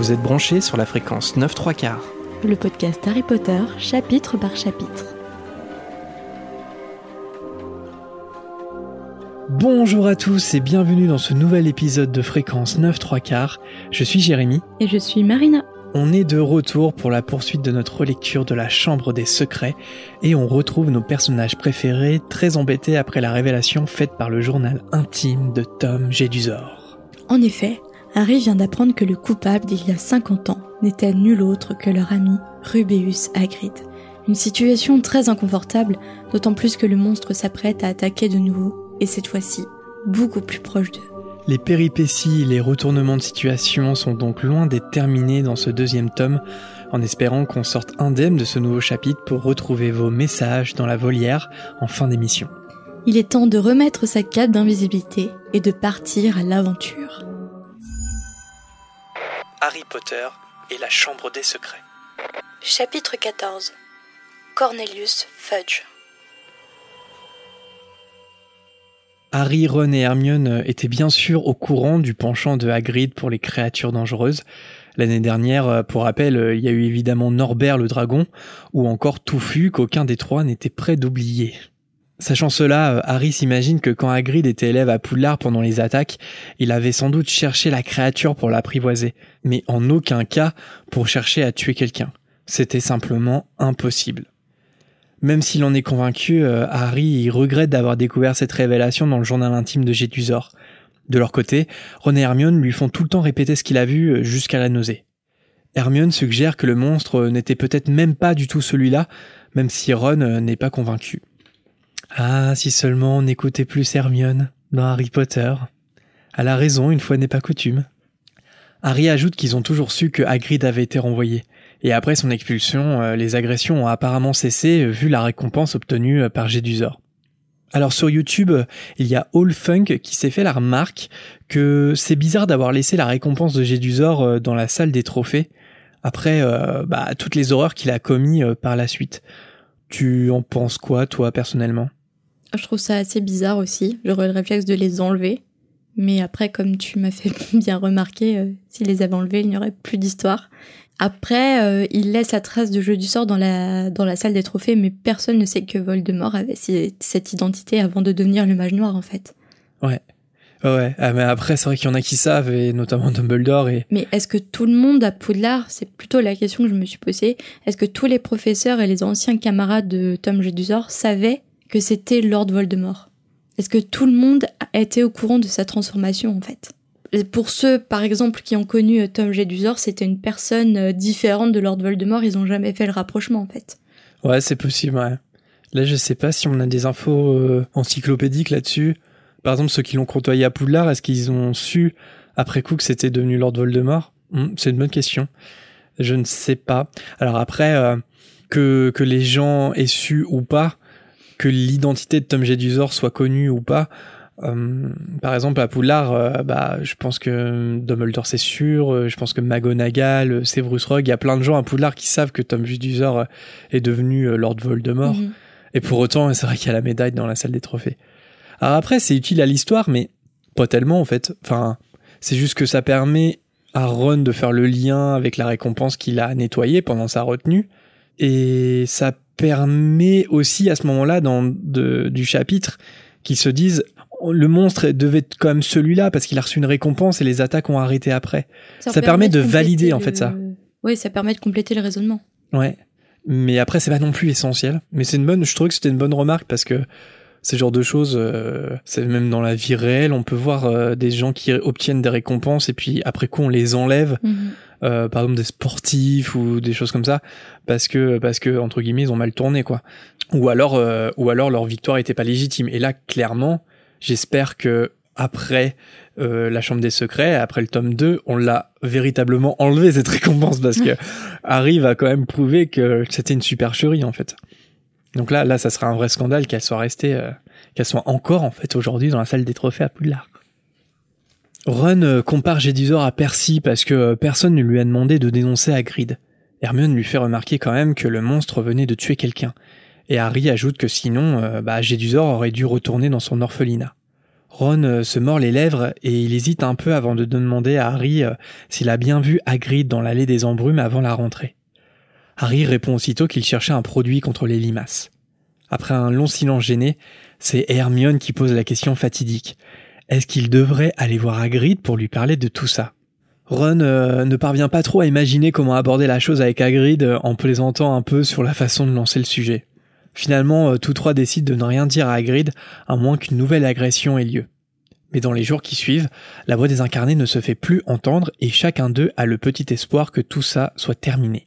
Vous êtes branchés sur la fréquence 9 3 quarts. Le podcast Harry Potter, chapitre par chapitre. Bonjour à tous et bienvenue dans ce nouvel épisode de fréquence 9 3 quarts. Je suis Jérémy. Et je suis Marina. On est de retour pour la poursuite de notre relecture de la Chambre des Secrets et on retrouve nos personnages préférés très embêtés après la révélation faite par le journal intime de Tom Jedusor. En effet, Harry vient d'apprendre que le coupable d'il y a 50 ans n'était nul autre que leur ami Rubeus Hagrid. Une situation très inconfortable, d'autant plus que le monstre s'apprête à attaquer de nouveau, et cette fois-ci, beaucoup plus proche d'eux. Les péripéties et les retournements de situation sont donc loin d'être terminés dans ce deuxième tome, en espérant qu'on sorte indemne de ce nouveau chapitre pour retrouver vos messages dans la volière en fin d'émission. Il est temps de remettre sa cape d'invisibilité et de partir à l'aventure. Harry Potter et la Chambre des Secrets. Chapitre 14 Cornelius Fudge Harry, Ron et Hermione étaient bien sûr au courant du penchant de Hagrid pour les créatures dangereuses. L'année dernière, pour rappel, il y a eu évidemment Norbert le dragon, ou encore Touffu qu'aucun des trois n'était prêt d'oublier. Sachant cela, Harry s'imagine que quand Hagrid était élève à Poudlard pendant les attaques, il avait sans doute cherché la créature pour l'apprivoiser, mais en aucun cas pour chercher à tuer quelqu'un. C'était simplement impossible. Même s'il en est convaincu, euh, Harry regrette d'avoir découvert cette révélation dans le journal intime de Gétusor. De leur côté, Ron et Hermione lui font tout le temps répéter ce qu'il a vu euh, jusqu'à la nausée. Hermione suggère que le monstre euh, n'était peut-être même pas du tout celui-là, même si Ron n'est pas convaincu. Ah, si seulement on écoutait plus Hermione dans Harry Potter. Elle a raison, une fois n'est pas coutume. Harry ajoute qu'ils ont toujours su que Hagrid avait été renvoyé. Et après son expulsion, euh, les agressions ont apparemment cessé euh, vu la récompense obtenue euh, par Jedusor. Alors sur YouTube, il y a All Funk qui s'est fait la remarque que c'est bizarre d'avoir laissé la récompense de Jedusor dans la salle des trophées après bah, toutes les horreurs qu'il a commis par la suite. Tu en penses quoi toi personnellement? Je trouve ça assez bizarre aussi. J'aurais le réflexe de les enlever. Mais après, comme tu m'as fait bien remarquer, s'il les avait enlevés, il n'y aurait plus d'histoire. Après, euh, il laisse la trace de jeu du sort dans la, dans la salle des trophées, mais personne ne sait que Voldemort avait cette identité avant de devenir le mage noir, en fait. Ouais. Ouais, ah, mais après, c'est vrai qu'il y en a qui savent, et notamment Dumbledore. Et... Mais est-ce que tout le monde à Poudlard, c'est plutôt la question que je me suis posée, est-ce que tous les professeurs et les anciens camarades de Tom Jedusor savaient que c'était Lord Voldemort Est-ce que tout le monde était au courant de sa transformation, en fait? Pour ceux, par exemple, qui ont connu euh, Tom Jedusor, c'était une personne euh, différente de Lord Voldemort. Ils ont jamais fait le rapprochement, en fait. Ouais, c'est possible. Ouais. Là, je sais pas si on a des infos euh, encyclopédiques là-dessus. Par exemple, ceux qui l'ont côtoyé à Poudlard, est-ce qu'ils ont su après coup que c'était devenu Lord Voldemort? Hmm, C'est une bonne question. Je ne sais pas. Alors après, que les gens aient su ou pas, que l'identité de Tom Jedusor soit connue ou pas, euh, par exemple, à Poudlard, euh, bah, je pense que Dumbledore c'est sûr, euh, je pense que McGonagall, Severus Rogue, il y a plein de gens à Poudlard qui savent que Tom Jedusor est devenu Lord Voldemort. Mhm. Et pour autant, c'est vrai qu'il y a la médaille dans la salle des trophées. Alors après, c'est utile à l'histoire, mais pas tellement en fait. Enfin, c'est juste que ça permet à Ron de faire le lien avec la récompense qu'il a nettoyée pendant sa retenue. Et ça permet aussi à ce moment-là dans du chapitre qu'ils se disent le monstre devait être même celui-là parce qu'il a reçu une récompense et les attaques ont arrêté après. Ça, permet, de, valider en fait ça. Oui, ça permet de compléter le raisonnement. Ouais. Mais après, c'est pas non plus essentiel. Mais c'est une bonne, je trouve que c'était une bonne remarque parce que ce genre de choses, euh, c'est même dans la vie réelle, on peut voir euh, des gens qui obtiennent des récompenses et puis après coup on les enlève. Mhm. Euh, par exemple des sportifs ou des choses comme ça parce que parce que entre guillemets ils ont mal tourné quoi ou alors ou alors leur victoire était pas légitime et là clairement J'espère que après euh, la Chambre des Secrets, après le tome 2, on l'a véritablement enlevé cette récompense parce que Harry va quand même prouver que c'était une supercherie en fait. Donc là, là, ça serait un vrai scandale qu'elle soit restée, euh, qu'elle soit encore en fait aujourd'hui dans la salle des trophées à Poudlard. Ron euh, compare Jedusor à Percy parce que personne ne lui a demandé de dénoncer Hagrid. Hermione lui fait remarquer quand même que le monstre venait de tuer quelqu'un et Harry ajoute que sinon, euh, bah, Jedusor aurait dû retourner dans son orphelinat. Ron euh, se mord les lèvres et il hésite un peu avant de demander à Harry euh, s'il a bien vu Hagrid dans l'allée des embrumes avant la rentrée. Harry répond aussitôt qu'il cherchait un produit contre les limaces. Après un long silence gêné, c'est Hermione qui pose la question fatidique. Est-ce qu'il devrait aller voir Hagrid pour lui parler de tout ça? Ron euh, ne parvient pas trop à imaginer comment aborder la chose avec Hagrid en plaisantant un peu sur la façon de lancer le sujet. Finalement, euh, tous trois décident de ne rien dire à Hagrid, à moins qu'une nouvelle agression ait lieu. Mais dans les jours qui suivent, la voix des incarnés ne se fait plus entendre et chacun d'eux a le petit espoir que tout ça soit terminé.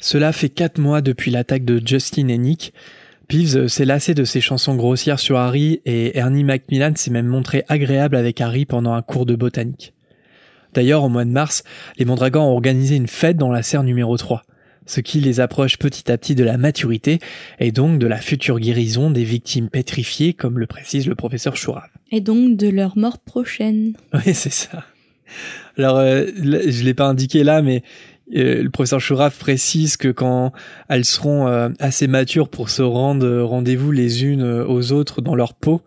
Cela fait quatre mois depuis l'attaque de Justin et Nick. S'est lassé de ses chansons grossières sur Harry et Ernie Macmillan s'est même montré agréable avec Harry pendant un cours de botanique. D'ailleurs, au mois de mars, les Mondragons ont organisé une fête dans la serre numéro 3 ce qui les approche petit à petit de la maturité et donc de la future guérison des victimes pétrifiées, comme le précise le professeur Chourave. Et donc de leur mort prochaine. Oui, c'est ça. Alors, euh, je l'ai pas indiqué là, mais euh, le professeur Chourave précise que quand elles seront euh, assez matures pour se rendre rendez-vous les unes aux autres dans leur peau,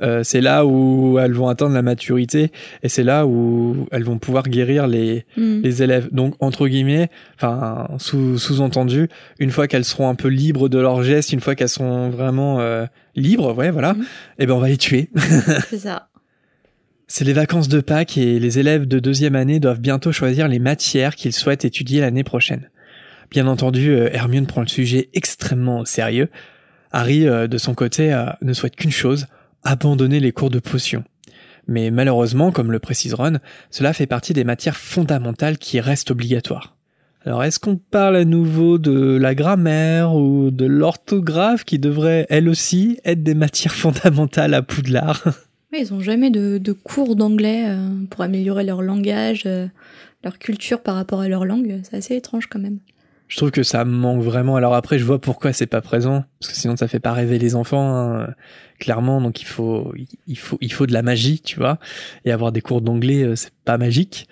euh, c'est là où elles vont atteindre la maturité et c'est là où elles vont pouvoir guérir les, mm. les élèves. Donc entre guillemets, enfin sous, sous-entendu, une fois qu'elles seront un peu libres de leurs gestes, une fois qu'elles sont vraiment euh, libres, ouais voilà, mm. et eh ben on va les tuer. c'est ça. C'est les vacances de Pâques et les élèves de deuxième année doivent bientôt choisir les matières qu'ils souhaitent étudier l'année prochaine. Bien entendu, euh, Hermione prend le sujet extrêmement au sérieux. Harry, de son côté, ne souhaite qu'une chose, abandonner les cours de potions. Mais malheureusement, comme le précise Ron, cela fait partie des matières fondamentales qui restent obligatoires. Alors est-ce qu'on parle à nouveau de la grammaire ou de l'orthographe qui devraient elles aussi être des matières fondamentales à Poudlard? Ils n'ont jamais de, cours d'anglais euh, pour améliorer leur langage, euh, leur culture par rapport à leur langue. C'est assez étrange quand même je trouve que ça manque vraiment. Alors après, je vois pourquoi c'est pas présent, parce que sinon ça fait pas rêver les enfants, hein, clairement. Donc il faut, il faut, il faut de la magie, tu vois. Et avoir des cours d'anglais, euh, c'est pas magique,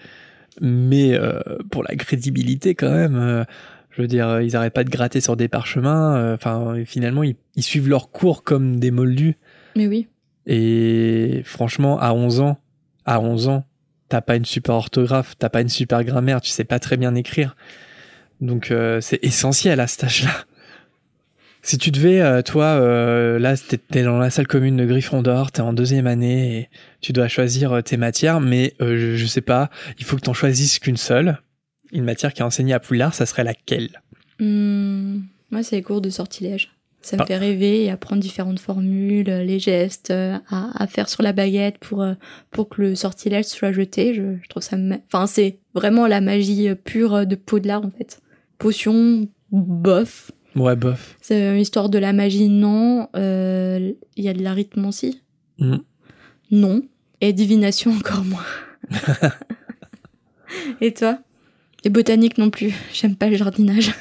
mais euh, pour la crédibilité quand même. Je veux dire, ils arrêtent pas de gratter sur des parchemins. Enfin, finalement, ils, ils, suivent leurs cours comme des moldus. Mais oui. Et franchement, à 11 ans, à 11 ans, t'as pas une super orthographe, t'as pas une super grammaire, tu sais pas très bien écrire. Donc euh, c'est essentiel à cet âge-là. Si tu devais, euh, toi, euh, là, t'es dans la salle commune de Gryffondor, t'es en deuxième année et tu dois choisir tes matières, mais je, sais pas, il faut que t'en choisisses qu'une seule. Une matière qui est enseignée à Poulard, ça serait laquelle? Mmh, Moi, c'est les cours de sortilège. Ça me ah. fait rêver et apprendre différentes formules, les gestes à, à, faire sur la baguette pour pour que le sortilège soit jeté. Je, je trouve ça, enfin c'est vraiment la magie pure de Poudlard en fait potion, bof. Ouais, bof. C'est une histoire de la magie, non. Euh, il y a de l'arithmancie mm. Non. Et divination, encore moins. Et toi? Et botanique non plus. J'aime pas le jardinage.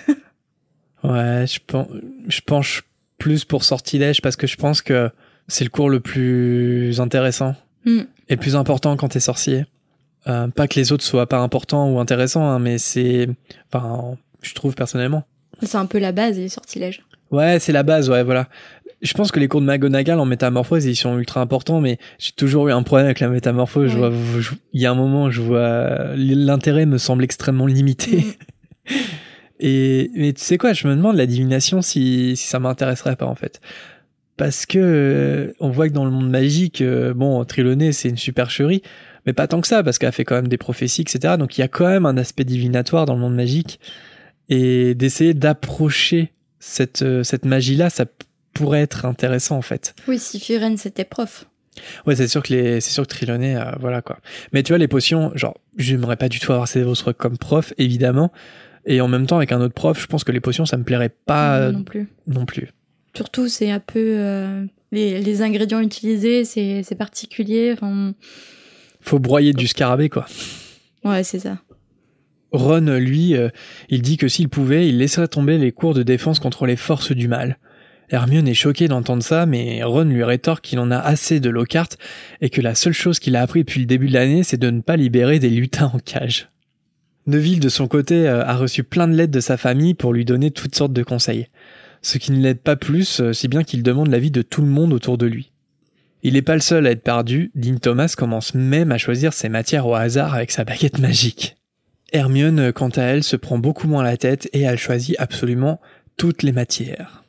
ouais, je pense, je penche plus pour sortilège parce que je pense que c'est le cours le plus intéressant mm. et plus important quand t'es sorcier. Euh, pas que les autres soient pas importants ou intéressants, hein, mais c'est, enfin, je trouve personnellement. C'est un peu la base, les sortilèges. Ouais, c'est la base, ouais, voilà. Je pense que les cours de McGonagall en métamorphose, ils sont ultra importants, mais j'ai toujours eu un problème avec la métamorphose. Je vois, il y a un moment, je vois l'intérêt me semble extrêmement limité. Mm. Et mais tu sais quoi, je me demande la divination si, si ça m'intéresserait pas en fait. Parce que euh, on voit que dans le monde magique, euh, bon, Triloné c'est une supercherie, mais pas tant que ça, parce qu'elle fait quand même des prophéties, etc. Donc il y a quand même un aspect divinatoire dans le monde magique et d'essayer d'approcher cette, euh, cette magie-là, ça pourrait être intéressant en fait. Oui, si Firen c'était prof. Ouais, c'est sûr que les, c'est sûr que Triloné, euh, voilà quoi. Mais tu vois, les potions, genre, j'aimerais pas du tout avoir Severus comme prof, évidemment. Et en même temps, avec un autre prof, je pense que les potions, ça me plairait pas non, plus. Non plus. Surtout, c'est un peu euh, les, les, ingrédients utilisés, c'est, c'est particulier. Faut broyer du scarabée, quoi. Ouais, c'est ça. Ron, lui, euh, il dit que s'il pouvait, il laisserait tomber les cours de défense contre les forces du mal. Hermione est choquée d'entendre ça, mais Ron lui rétorque qu'il en a assez de Lockhart et que la seule chose qu'il a appris depuis le début de l'année, c'est de ne pas libérer des lutins en cage. Neville, de son côté, euh, a reçu plein de lettres de sa famille pour lui donner toutes sortes de conseils. Ce qui ne l'aide pas plus, euh, si bien qu'il demande l'avis de tout le monde autour de lui. Il n'est pas le seul à être perdu, Dean Thomas commence même à choisir ses matières au hasard avec sa baguette magique. Hermione, quant à elle, se prend beaucoup moins la tête et elle choisit absolument toutes les matières.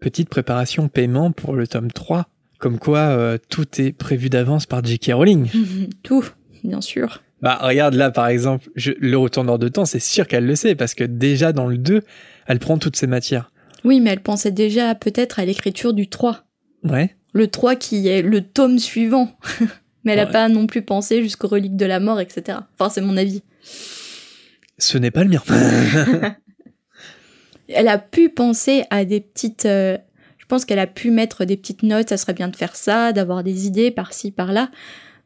Petite préparation paiement pour le tome 3, comme quoi euh, tout est prévu d'avance par J.K. Rowling. Tout, bien sûr. Bah regarde là par exemple, je, le retourneur de temps, c'est sûr qu'elle le sait parce que déjà dans le 2, elle prend toutes ces matières. Oui, mais elle pensait déjà peut-être à l'écriture du 3. Ouais. Le 3 qui est le tome suivant. mais elle n'a Ouais. pas non plus pensé jusqu'aux reliques de la mort, etc. Enfin, c'est mon avis. Ce n'est pas le mien. Elle a pu penser à des petites... euh, je pense qu'elle a pu mettre des petites notes, ça serait bien de faire ça, d'avoir des idées par-ci, par-là.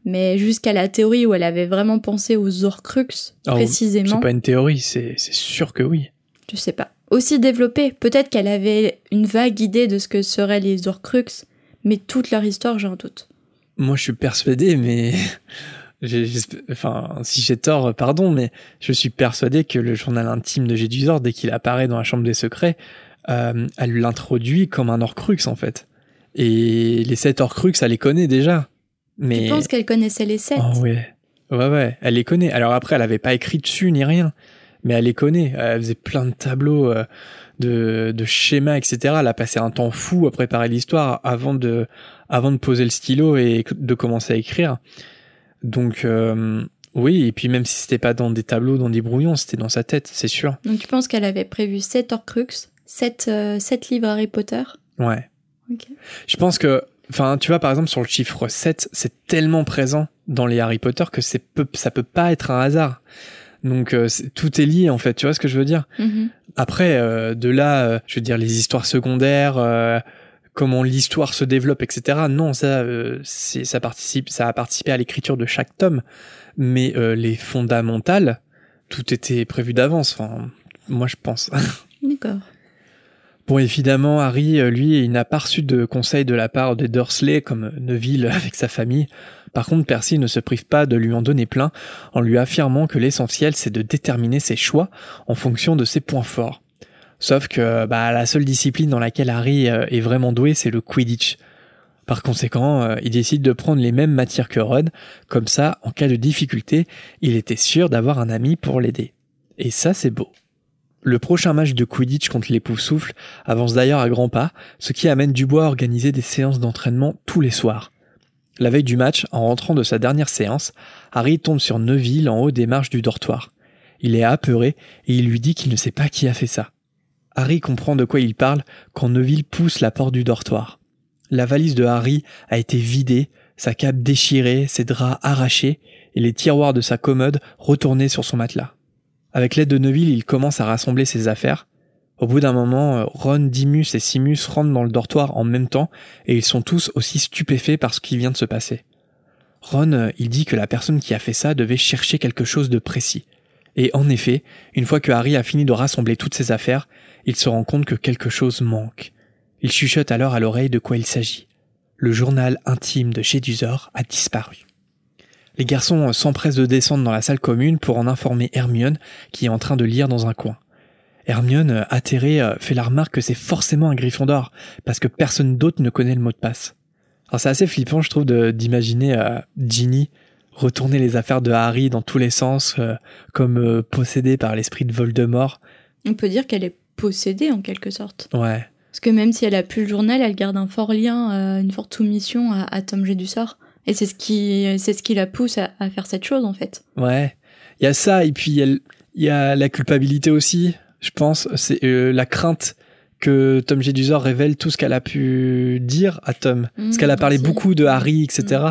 Mais jusqu'à la théorie où elle avait vraiment pensé aux Horcruxes, Oh, précisément, c'est pas une théorie, c'est c'est sûr que oui. je sais pas. Aussi développée, peut-être qu'elle avait une vague idée de ce que seraient les Horcruxes, mais toute leur histoire, j'ai un doute. Moi, je suis persuadé, mais enfin, si j'ai tort, pardon, mais je suis persuadé que le journal intime de Gédusor, dès qu'il apparaît dans la chambre des secrets, euh, elle l'introduit comme un Horcrux en fait. Et les sept Horcrux, elle les connaît déjà. Mais Je pense qu'elle connaissait les sept? oh ouais, ouais ouais, elle les connaît. Alors après, elle avait pas écrit dessus ni rien, mais elle les connaît. Elle faisait plein de tableaux. euh, de, de schémas, etc. Elle a passé un temps fou à préparer l'histoire avant de, avant de poser le stylo et de commencer à écrire. Donc, euh, oui, et puis même si c'était pas dans des tableaux, dans des brouillons, c'était dans sa tête, c'est sûr. Donc tu penses qu'elle avait prévu sept Horcruxes, sept, euh, sept livres Harry Potter? Ouais. Je pense que, enfin, tu vois, par exemple, sur le chiffre 7, c'est tellement présent dans les Harry Potter que c'est peu, ça peut pas être un hasard. Donc, euh, tout est lié, en fait, tu vois ce que je veux dire? Mhm. Après, euh, de là, euh, je veux dire, les histoires secondaires, euh, comment l'histoire se développe, etc. Non, ça, euh, ça participe, ça a participé à l'écriture de chaque tome. Mais euh, les fondamentales, tout était prévu d'avance. Enfin, moi, je pense. D'accord. Bon, évidemment, Harry, euh, lui, il n'a pas reçu de conseils de la part des Dursley, comme Neville avec sa famille. Par contre, Percy ne se prive pas de lui en donner plein, en lui affirmant que l'essentiel, c'est de déterminer ses choix en fonction de ses points forts. Sauf que bah, la seule discipline dans laquelle Harry euh, est vraiment doué, c'est le Quidditch. Par conséquent, euh, il décide de prendre les mêmes matières que Ron, comme ça, en cas de difficulté, il était sûr d'avoir un ami pour l'aider. Et ça, c'est beau. Le prochain match de Quidditch contre les Poufsouffles avance d'ailleurs à grands pas, ce qui amène Dubois à organiser des séances d'entraînement tous les soirs. La veille du match, en rentrant de sa dernière séance, Harry tombe sur Neville en haut des marches du dortoir. Il est apeuré et il lui dit qu'il ne sait pas qui a fait ça. Harry comprend de quoi il parle quand Neville pousse la porte du dortoir. La valise de Harry a été vidée, sa cape déchirée, ses draps arrachés et les tiroirs de sa commode retournés sur son matelas. Avec l'aide de Neville, il commence à rassembler ses affaires. Au bout d'un moment, euh, Ron, Dimus et Simus rentrent dans le dortoir en même temps et ils sont tous aussi stupéfaits par ce qui vient de se passer. Ron, euh, il dit que la personne qui a fait ça devait chercher quelque chose de précis. Et en effet, une fois que Harry a fini de rassembler toutes ses affaires, il se rend compte que quelque chose manque. Il chuchote alors à l'oreille de quoi il s'agit. Le journal intime de Jedusor a disparu. Les garçons s'empressent de descendre dans la salle commune pour en informer Hermione, qui est en train de lire dans un coin. Hermione, atterrée, euh, fait la remarque que c'est forcément un Gryffondor, parce que personne d'autre ne connaît le mot de passe. Alors c'est assez flippant, je trouve, d'imaginer euh, Ginny retourner les affaires de Harry dans tous les sens, euh, comme euh, possédée par l'esprit de Voldemort. On peut dire qu'elle est possédée en quelque sorte. Ouais, Parce que même si elle a plus le journal, elle garde un fort lien, une forte soumission à, à Tom G du sort. Et c'est ce qui, c'est ce qui la pousse à, à faire cette chose en fait. ouais. Il y a ça, et puis il y a y, la culpabilité aussi, je pense. C'est euh, la crainte que Tom Jedusor révèle tout ce qu'elle a pu dire à Tom. Parce qu'elle a Mmh, parlé aussi. beaucoup de Harry, etc.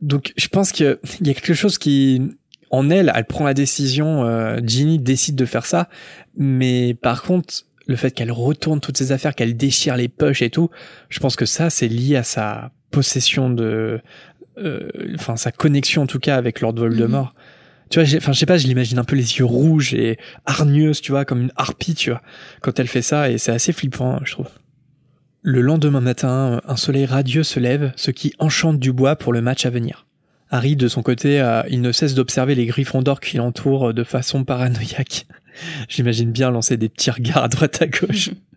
Donc je pense qu'il y a quelque chose qui, en elle, elle prend la décision, euh, Ginny décide de faire ça, mais par contre, le fait qu'elle retourne toutes ses affaires, qu'elle déchire les poches et tout, je pense que ça, c'est lié à sa possession de, enfin sa connexion en tout cas avec Lord Voldemort. Tu vois, enfin je sais pas, je l'imagine un peu les yeux rouges et hargneuses, tu vois, comme une harpie, tu vois, quand elle fait ça, et c'est assez flippant, je trouve. Le lendemain matin, un soleil radieux se lève, ce qui enchante Dubois pour le match à venir. Harry, de son côté, euh, il ne cesse d'observer les griffons d'or qui l'entourent de façon paranoïaque. J'imagine bien lancer des petits regards à droite à gauche.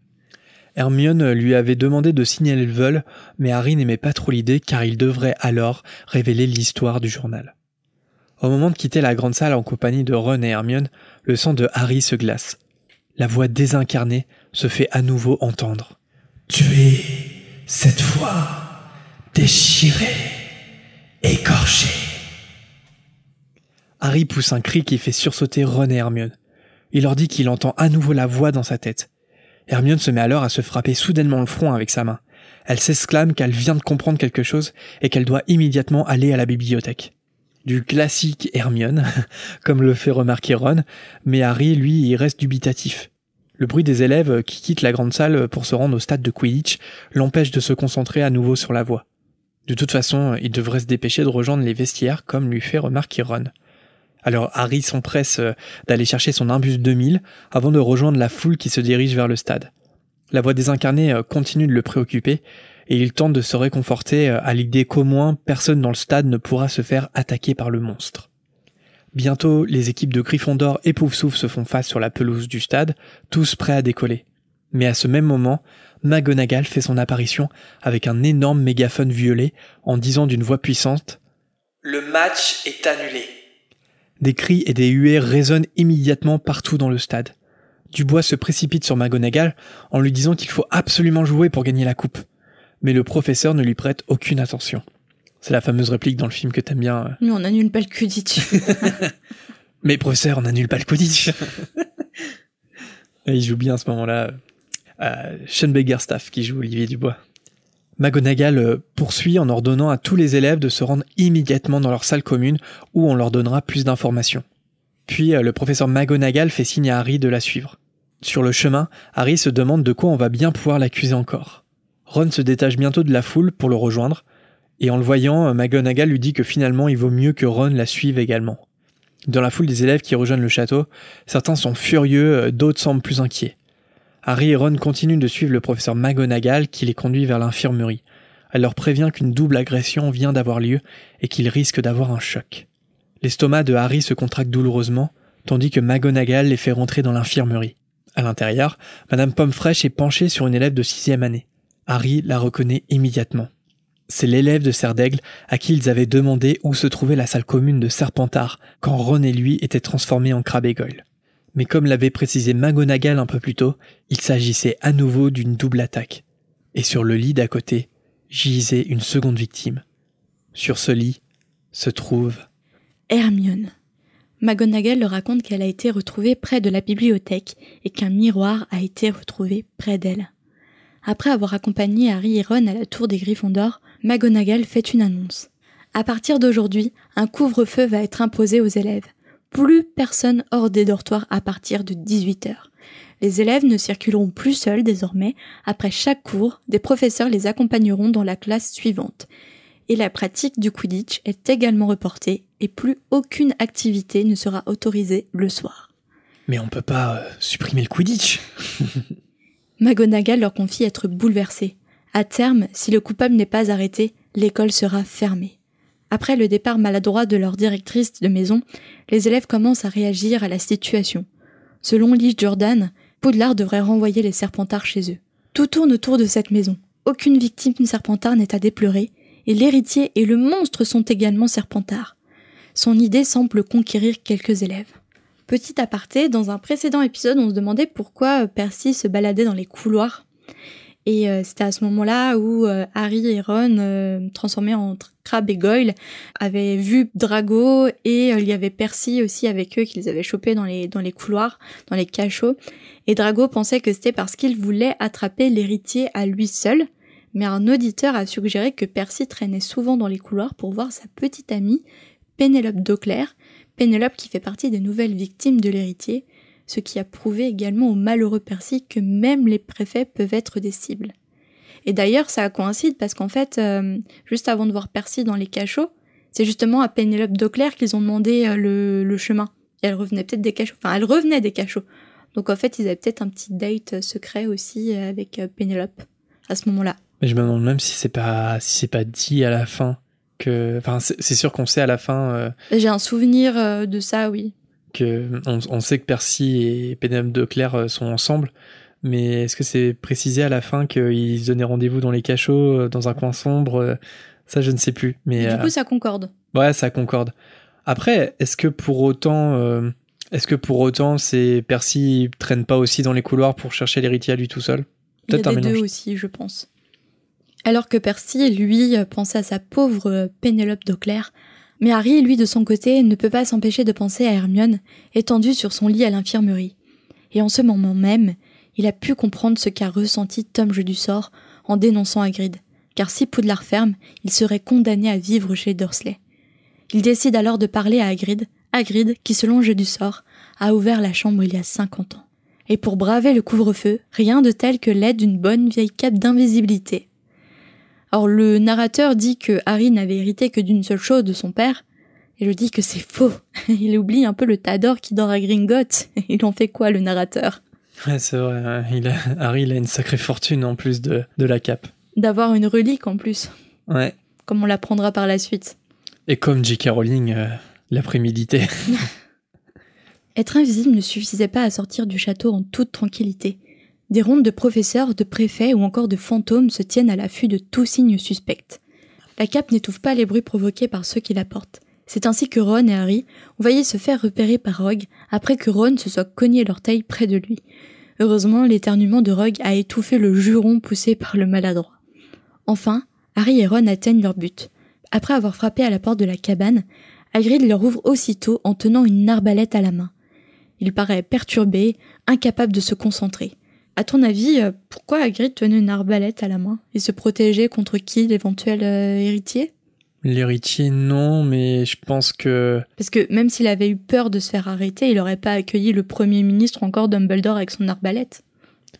Hermione lui avait demandé de signaler le vol, mais Harry n'aimait pas trop l'idée car il devrait alors révéler l'histoire du journal. Au moment de quitter la grande salle en compagnie de Ron et Hermione, le sang de Harry se glace. La voix désincarnée se fait à nouveau entendre. Tu es, cette fois, déchiré, écorché. Harry pousse un cri qui fait sursauter Ron et Hermione. Il leur dit qu'il entend à nouveau la voix dans sa tête. Hermione se met alors à se frapper soudainement le front avec sa main. Elle s'exclame qu'elle vient de comprendre quelque chose et qu'elle doit immédiatement aller à la bibliothèque. Du classique Hermione, comme le fait remarquer Ron, mais Harry, lui, reste dubitatif. Le bruit des élèves qui quittent la grande salle pour se rendre au stade de Quidditch l'empêche de se concentrer à nouveau sur la voie. De toute façon, il devrait se dépêcher de rejoindre les vestiaires comme lui fait remarquer Ron. Alors Harry s'empresse euh, d'aller chercher son imbus 2000 avant de rejoindre la foule qui se dirige vers le stade. La voix désincarnée euh, continue de le préoccuper et il tente de se réconforter euh, à l'idée qu'au moins personne dans le stade ne pourra se faire attaquer par le monstre. Bientôt, les équipes de Gryffondor et Poufsouffle se font face sur la pelouse du stade, tous prêts à décoller. Mais à ce même moment, McGonagall fait son apparition avec un énorme mégaphone violet en disant d'une voix puissante Le match est annulé. Des cris et des huées résonnent immédiatement partout dans le stade. Dubois se précipite sur McGonagall en lui disant qu'il faut absolument jouer pour gagner la coupe. Mais le professeur ne lui prête aucune attention. C'est la fameuse réplique dans le film que t'aimes bien. Euh. Mais on annule pas le Quidditch. Mais professeur, on n'annule pas le Quidditch. il joue bien à ce moment-là. Euh, Sean Staff qui joue Olivier Dubois. McGonagall euh, poursuit en ordonnant à tous les élèves de se rendre immédiatement dans leur salle commune où on leur donnera plus d'informations. Puis euh, le professeur McGonagall fait signe à Harry de la suivre. Sur le chemin, Harry se demande de quoi on va bien pouvoir l'accuser encore. Ron se détache bientôt de la foule pour le rejoindre, et en le voyant, euh, McGonagall lui dit que finalement il vaut mieux que Ron la suive également. Dans la foule des élèves qui rejoignent le château, certains sont furieux, d'autres semblent plus inquiets. Harry et Ron continuent de suivre le professeur McGonagall qui les conduit vers l'infirmerie. Elle leur prévient qu'une double agression vient d'avoir lieu et qu'ils risquent d'avoir un choc. L'estomac de Harry se contracte douloureusement, tandis que McGonagall les fait rentrer dans l'infirmerie. À l'intérieur, Madame Pomme-Fraîche est penchée sur une élève de sixième année. Harry la reconnaît immédiatement. C'est l'élève de Serdaigle à qui ils avaient demandé où se trouvait la salle commune de Serpentard quand Ron et lui étaient transformés en crabe et goyle mais comme l'avait précisé McGonagall un peu plus tôt, il s'agissait à nouveau d'une double attaque. Et sur le lit d'à côté gisait une seconde victime. Sur ce lit se trouve Hermione. McGonagall leur raconte qu'elle a été retrouvée près de la bibliothèque et qu'un miroir a été retrouvé près d'elle. Après avoir accompagné Harry et Ron à la tour des Griffons d'Or, McGonagall fait une annonce. À partir d'aujourd'hui, un couvre-feu va être imposé aux élèves plus personne hors des dortoirs à partir de 18 heures. Les élèves ne circuleront plus seuls désormais. Après chaque cours, des professeurs les accompagneront dans la classe suivante. Et la pratique du Quidditch est également reportée et plus aucune activité ne sera autorisée le soir. Mais on peut pas euh, supprimer le Quidditch McGonagall leur confie être bouleversée. À terme, si le coupable n'est pas arrêté, l'école sera fermée. Après le départ maladroit de leur directrice de maison, les élèves commencent à réagir à la situation. Selon Lee Jordan, Poudlard devrait renvoyer les serpentards chez eux. Tout tourne autour de cette maison. Aucune victime serpentard n'est à déplorer, et l'héritier et le monstre sont également serpentards. Son idée semble conquérir quelques élèves. Petit aparté, dans un précédent épisode, on se demandait pourquoi Percy se baladait dans les couloirs. Et euh, c'était à ce moment-là où euh, Harry et Ron, euh, transformés en Crabbe et Goyle, avaient vu Drago et il y avait Percy aussi avec eux qu'ils avaient chopé dans les, dans les couloirs, dans les cachots. Et Drago pensait que c'était parce qu'il voulait attraper l'héritier à lui seul. Mais un auditeur a suggéré que Percy traînait souvent dans les couloirs pour voir sa petite amie, Pénélope Dauclair, Pénélope qui fait partie des nouvelles victimes de l'héritier, ce qui a prouvé également au malheureux Percy que même les préfets peuvent être des cibles. Et d'ailleurs, ça coïncide parce qu'en fait, euh, juste avant de voir Percy dans les cachots, c'est justement à Pénélope Dauclair qu'ils ont demandé euh, le, chemin. Et elle revenait peut-être des cachots. Enfin, elle revenait des cachots. Donc en fait, ils avaient peut-être un petit date secret aussi avec euh, Pénélope à ce moment-là. Mais je me demande même si c'est pas si c'est pas dit à la fin que. Enfin, c'est sûr qu'on sait à la fin. J'ai un souvenir de ça, oui on, sait que Percy et Pénélope de Claire euh, sont ensemble, Mais est-ce que c'est précisé à la fin qu'ils se donnaient rendez-vous dans les cachots, euh, dans un coin sombre euh, Ça, je ne sais plus. Mais du euh, coup, ça concorde. ouais, ça concorde. Après, est-ce que pour autant, euh, est-ce que pour autant, c'est Percy traîne pas aussi dans les couloirs pour chercher l'héritier à lui tout seul? Il y a Peut-être un des deux aussi, je pense. Alors que Percy, lui, pensait à sa pauvre Pénélope d'Auclair, mais Harry, lui, de son côté, ne peut pas s'empêcher de penser à Hermione, étendue sur son lit à l'infirmerie. Et en ce moment même, il a pu comprendre ce qu'a ressenti Tom Jeu du sort en dénonçant Hagrid, car si Poudlard ferme, il serait condamné à vivre chez Dursley. Il décide alors de parler à Hagrid, Hagrid qui, selon Jeu du sort, a ouvert la chambre il y a 50 ans. Et pour braver le couvre-feu, rien de tel que l'aide d'une bonne vieille cape d'invisibilité. Or, le narrateur dit que Harry n'avait hérité que d'une seule chose de son père, et je dis que c'est faux. Il oublie un peu le Tador qui dort à Gringotts. Il en fait quoi, le narrateur? Ouais, c'est vrai. Il a, Harry, il a une sacrée fortune en plus de, de la cape. D'avoir une relique en plus, Ouais. comme on l'apprendra par la suite. Et comme J.K. Rowling euh, l'a prémédité. Être invisible ne suffisait pas à sortir du château en toute tranquillité. Des rondes de professeurs, de préfets ou encore de fantômes se tiennent à l'affût de tout signe suspect. La cape n'étouffe pas les bruits provoqués par ceux qui la portent. C'est ainsi que Ron et Harry ont failli se faire repérer par Rogue après que Ron se soit cogné l'orteil près de lui. Heureusement, l'éternuement de Rogue a étouffé le juron poussé par le maladroit. Enfin, Harry et Ron atteignent leur but. Après avoir frappé à la porte de la cabane, Hagrid leur ouvre aussitôt en tenant une arbalète à la main. Il paraît perturbé, incapable de se concentrer. À ton avis, euh, pourquoi Hagrid tenait une arbalète à la main Il se protégeait contre qui L'éventuel euh, héritier? L'héritier, non, mais je pense que. Parce que même s'il avait eu peur de se faire arrêter, il aurait pas accueilli le Premier ministre ou encore Dumbledore avec son arbalète.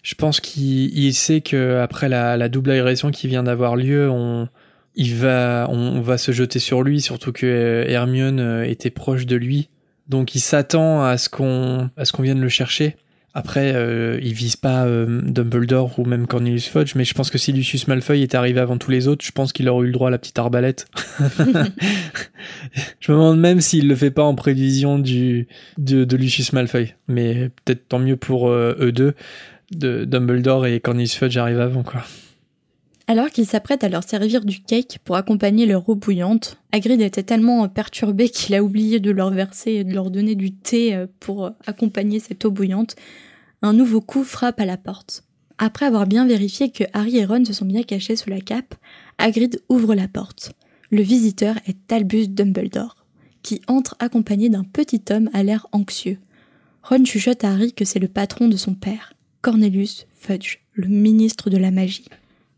Je pense qu'il il sait que après la, la double agression qui vient d'avoir lieu, on, il va, on, on va se jeter sur lui, surtout que euh, Hermione était proche de lui. Donc il s'attend à ce qu'on, à ce qu'on vienne le chercher. Après, euh, il vise pas euh, Dumbledore ou même Cornelius Fudge, mais je pense que si Lucius Malfoy était arrivé avant tous les autres, je pense qu'il aurait eu le droit à la petite arbalète. je me demande même s'il le fait pas en prévision du, de, de Lucius Malfoy. Mais peut-être tant mieux pour euh, eux deux de Dumbledore et Cornelius Fudge arrivent avant, quoi. Alors qu'il s'apprête à leur servir du cake pour accompagner leur eau bouillante, Hagrid était tellement perturbé qu'il a oublié de leur verser et de leur donner du thé euh, pour accompagner cette eau bouillante. Un nouveau coup frappe à la porte. Après avoir bien vérifié que Harry et Ron se sont bien cachés sous la cape, Hagrid ouvre la porte. Le visiteur est Albus Dumbledore, qui entre accompagné d'un petit homme à l'air anxieux. Ron chuchote à Harry que c'est le patron de son père, Cornelius Fudge, le ministre de la magie.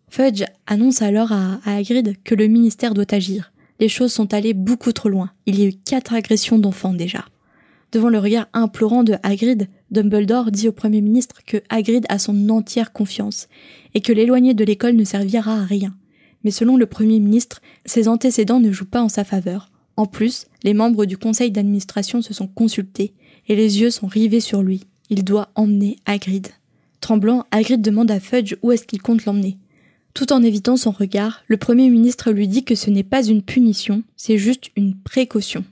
Fudge annonce alors à, à Hagrid que le ministère doit agir. Les choses sont allées beaucoup trop loin. Il y a eu quatre agressions d'enfants déjà. Devant le regard implorant de Hagrid, Dumbledore dit au Premier ministre que Hagrid a son entière confiance et que l'éloigner de l'école ne servira à rien. Mais selon le Premier ministre, ses antécédents ne jouent pas en sa faveur. En plus, les membres du conseil d'administration se sont consultés et les yeux sont rivés sur lui. Il doit emmener Hagrid. Tremblant, Hagrid demande à Fudge où est-ce qu'il compte l'emmener. Tout en évitant son regard, le Premier ministre lui dit que ce n'est pas une punition, c'est juste une précaution.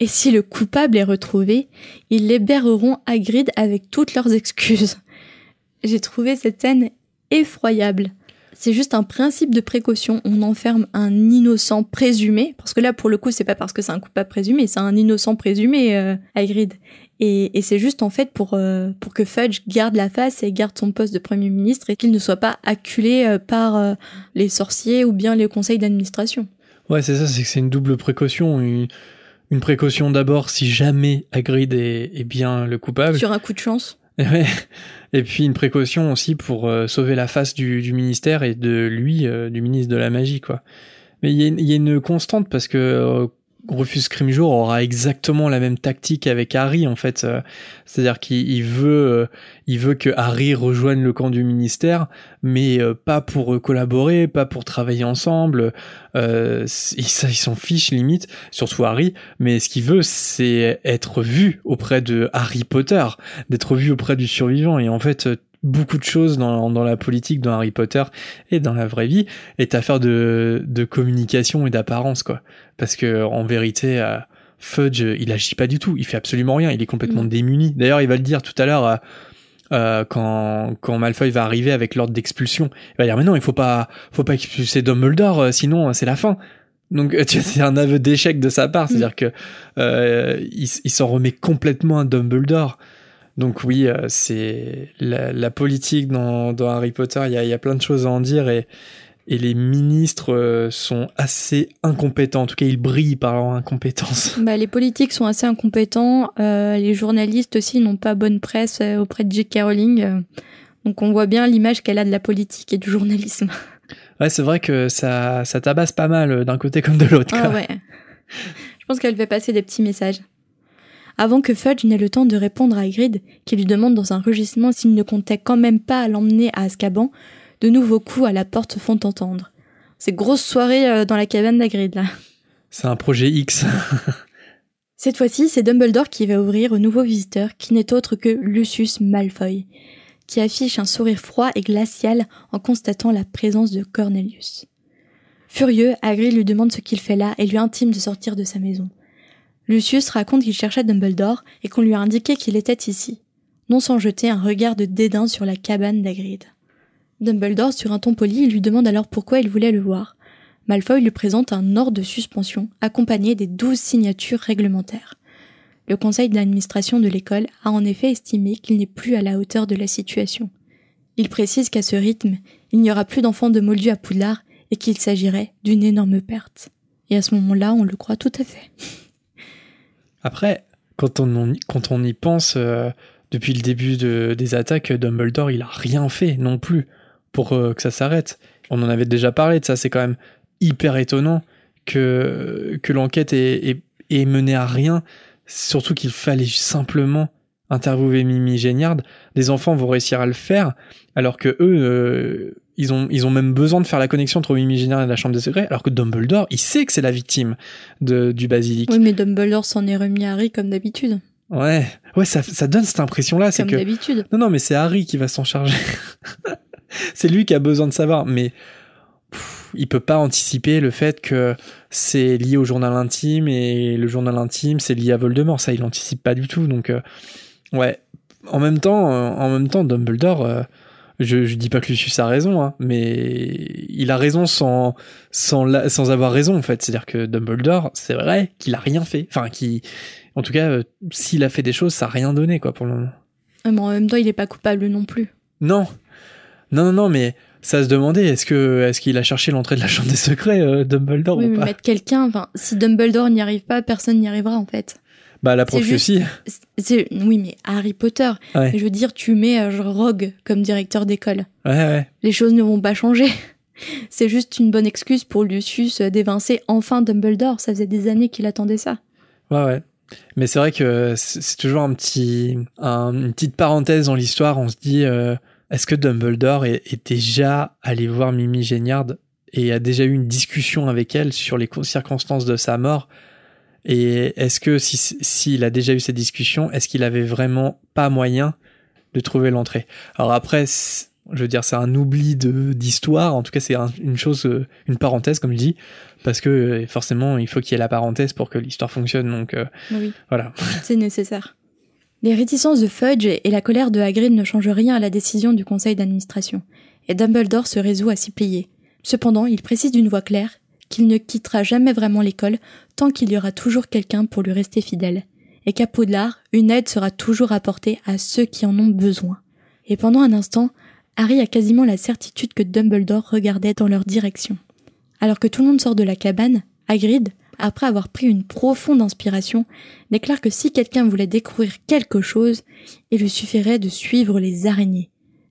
Et si le coupable est retrouvé, ils libéreront Hagrid avec toutes leurs excuses. J'ai trouvé cette scène effroyable. C'est juste un principe de précaution. On enferme un innocent présumé, parce que là, pour le coup, c'est pas parce que c'est un coupable présumé, c'est un innocent présumé, euh, Hagrid. Et, et c'est juste en fait pour euh, pour que Fudge garde la face et garde son poste de premier ministre et qu'il ne soit pas acculé euh, par euh, les sorciers ou bien les conseils d'administration. Ouais, c'est ça, c'est que c'est une double précaution. Une, une précaution d'abord si jamais Hagrid est, est bien le coupable. Sur un coup de chance. Et puis une précaution aussi pour sauver la face du, du ministère et de lui, du ministre de la magie, quoi. Mais il y, a une- il y a une constante parce que Rufus Scrimgeour aura exactement la même tactique avec Harry en fait. Euh, C'est-à-dire qu'il il veut, euh, il veut que Harry rejoigne le camp du ministère, mais euh, pas pour collaborer, pas pour travailler ensemble. Il il s'en fiche limite, surtout Harry. Mais ce qu'il veut, c'est être vu auprès de Harry Potter d'être vu auprès du survivant. Et en fait, beaucoup de choses dans, dans la politique, dans Harry Potter et dans la vraie vie est affaire de, de communication et d'apparence, quoi. Parce que en vérité, euh, Fudge, il agit pas du tout. Il fait absolument rien. Il est complètement Non. démuni. D'ailleurs, il va le dire tout à l'heure à, euh, quand, quand Malfoy va arriver avec l'ordre d'expulsion. Il va dire mais non, il faut pas, faut pas expulser Dumbledore, euh, sinon euh, c'est la fin. Donc c'est un aveu d'échec de sa part, c'est-à-dire que euh, il, il s'en remet complètement à Dumbledore. Donc oui, euh, c'est la, la politique dans, dans Harry Potter. Il y a, il y a plein de choses à en dire et et les ministres euh, sont assez incompétents. En tout cas, ils brillent par leur incompétence. Bah, les politiques sont assez incompétents. euh, les journalistes aussi n'ont pas bonne presse auprès de J.K. Rowling. donc on voit bien l'image qu'elle a de la politique et du journalisme. Ouais, c'est vrai que ça, ça tabasse pas mal d'un côté comme de l'autre. Ah ouais. Je pense qu'elle fait passer des petits messages. Avant que Fudge n'ait le temps de répondre à Hagrid, qui lui demande dans un rugissement s'il ne comptait quand même pas l'emmener à Azkaban, de nouveaux coups à la porte font entendre. C'est grosse soirée euh, dans la cabane d'Hagrid, là. C'est un projet X. Cette fois-ci, c'est Dumbledore qui va ouvrir au nouveau visiteur, qui n'est autre que Lucius Malfoy, qui affiche un sourire froid et glacial en constatant la présence de Cornelius. Furieux, Hagrid lui demande ce qu'il fait là et lui intime de sortir de sa maison. Lucius raconte qu'il cherchait Dumbledore et qu'on lui a indiqué qu'il était ici, non sans jeter un regard de dédain sur la cabane d'Hagrid. Dumbledore, sur un ton poli, lui demande alors pourquoi il voulait le voir. Malfoy lui présente un ordre de suspension accompagné des douze signatures réglementaires. Le conseil d'administration de l'école a en effet estimé qu'il n'est plus à la hauteur de la situation. Il précise qu'à ce rythme, il n'y aura plus d'enfants de Moldu à Poudlard et qu'il s'agirait d'une énorme perte. Et à ce moment-là, on le croit tout à fait. Après, quand on, y- pense, euh, depuis le début de- des attaques, Dumbledore, il a rien fait non plus pour euh, que ça s'arrête. On en avait déjà parlé de ça, c'est quand même hyper étonnant que, l'enquête est menée à rien, surtout qu'il fallait simplement interviewer Mimi Géniard. Les enfants vont réussir à le faire, alors que eux, euh, ils, ont, ils ont même besoin de faire la connexion entre Mimi Géniard et la Chambre des Secrets, alors que Dumbledore, il sait que c'est la victime de, du basilic. Oui, mais Dumbledore s'en est remis à Harry comme d'habitude. Ouais, ouais, ça, ça donne cette impression-là, Comme que d'habitude. non, non, mais c'est Harry qui va s'en charger. c'est lui qui a besoin de savoir, mais pff, il peut pas anticiper le fait que c'est lié au journal intime et le journal intime c'est lié à Voldemort. Ça, il anticipe pas du tout. Donc, euh, ouais. En même temps, euh, en même temps, Dumbledore. euh, je, je dis pas que Lucius a raison, hein, mais il a raison sans, sans, la- sans avoir raison, en fait. C'est-à-dire que Dumbledore, c'est vrai qu'il a rien fait. Enfin, qui, en tout cas, euh, s'il a fait des choses, ça a rien donné, quoi, pour le moment. Ah, Mais en même temps, il est pas coupable non plus. Non. Non, non, non, mais ça se demandait, est-ce que est-ce qu'il a cherché l'entrée de la chambre des secrets, euh, Dumbledore oui, ou mais pas mettre quelqu'un, enfin, si Dumbledore n'y arrive pas, personne n'y arrivera en fait. Bah la aussi. C'est- c'est- oui, mais Harry Potter. Ouais. Je veux dire, tu mets euh, genre Rogue comme directeur d'école. Ouais, ouais. Les choses ne vont pas changer. C'est juste une bonne excuse pour Lucius euh, d'évincer enfin Dumbledore. Ça faisait des années qu'il attendait ça. Ouais, ouais. Mais c'est vrai que c'est c'est toujours un petit, un- une petite parenthèse dans l'histoire. On se dit, euh, est-ce que Dumbledore est, est déjà allé voir Mimi Géniard et a déjà eu une discussion avec elle sur les co- circonstances de sa mort Et est-ce que si s'il a déjà eu cette discussion, est-ce qu'il avait vraiment pas moyen de trouver l'entrée? Alors après, je veux dire, c'est un oubli de d'histoire. En tout cas, c'est un- une chose, euh, une parenthèse, comme je dis, parce que euh, forcément, il faut qu'il y ait la parenthèse pour que l'histoire fonctionne. Donc euh, Oui, voilà. c'est nécessaire. Les réticences de Fudge et la colère de Hagrid ne changent rien à la décision du conseil d'administration, et Dumbledore se résout à s'y plier. Cependant, il précise d'une voix claire qu'il ne quittera jamais vraiment l'école tant qu'il y aura toujours quelqu'un pour lui rester fidèle, et qu'à Poudlard, une aide sera toujours apportée à ceux qui en ont besoin. Et pendant un instant, Harry a quasiment la certitude que Dumbledore regardait dans leur direction. Alors que tout le monde sort de la cabane, Hagrid, après avoir pris une profonde inspiration, déclare que si quelqu'un voulait découvrir quelque chose, il lui suffirait de suivre les araignées.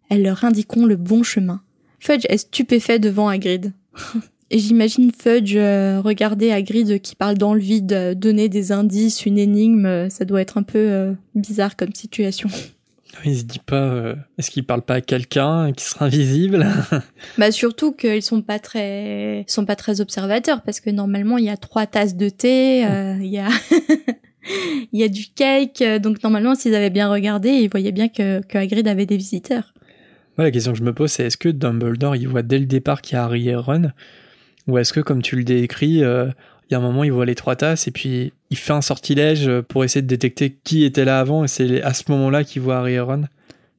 Elles leur indiqueront le bon chemin. Fudge est stupéfait devant Hagrid. Et j'imagine Fudge euh, regarder Hagrid qui parle dans le vide, euh, donner des indices, une énigme, euh, ça doit être un peu euh, bizarre comme situation. Il se dit pas, est-ce qu'il parle pas à quelqu'un qui sera invisible? Bah surtout qu'ils sont pas très ils sont pas très observateurs parce que normalement il y a trois tasses de thé, euh, il y a il y a du cake, donc normalement s'ils avaient bien regardé, ils voyaient bien que que Hagrid avait des visiteurs. La question que je me pose, c'est est-ce que Dumbledore, il voit dès le départ qu'il y a Harry et Ron Ou est-ce que, comme tu le décris, euh, il y a un moment, il voit les trois tasses et puis il fait un sortilège pour essayer de détecter qui était là avant et c'est à ce moment-là qu'il voit Harry et Ron?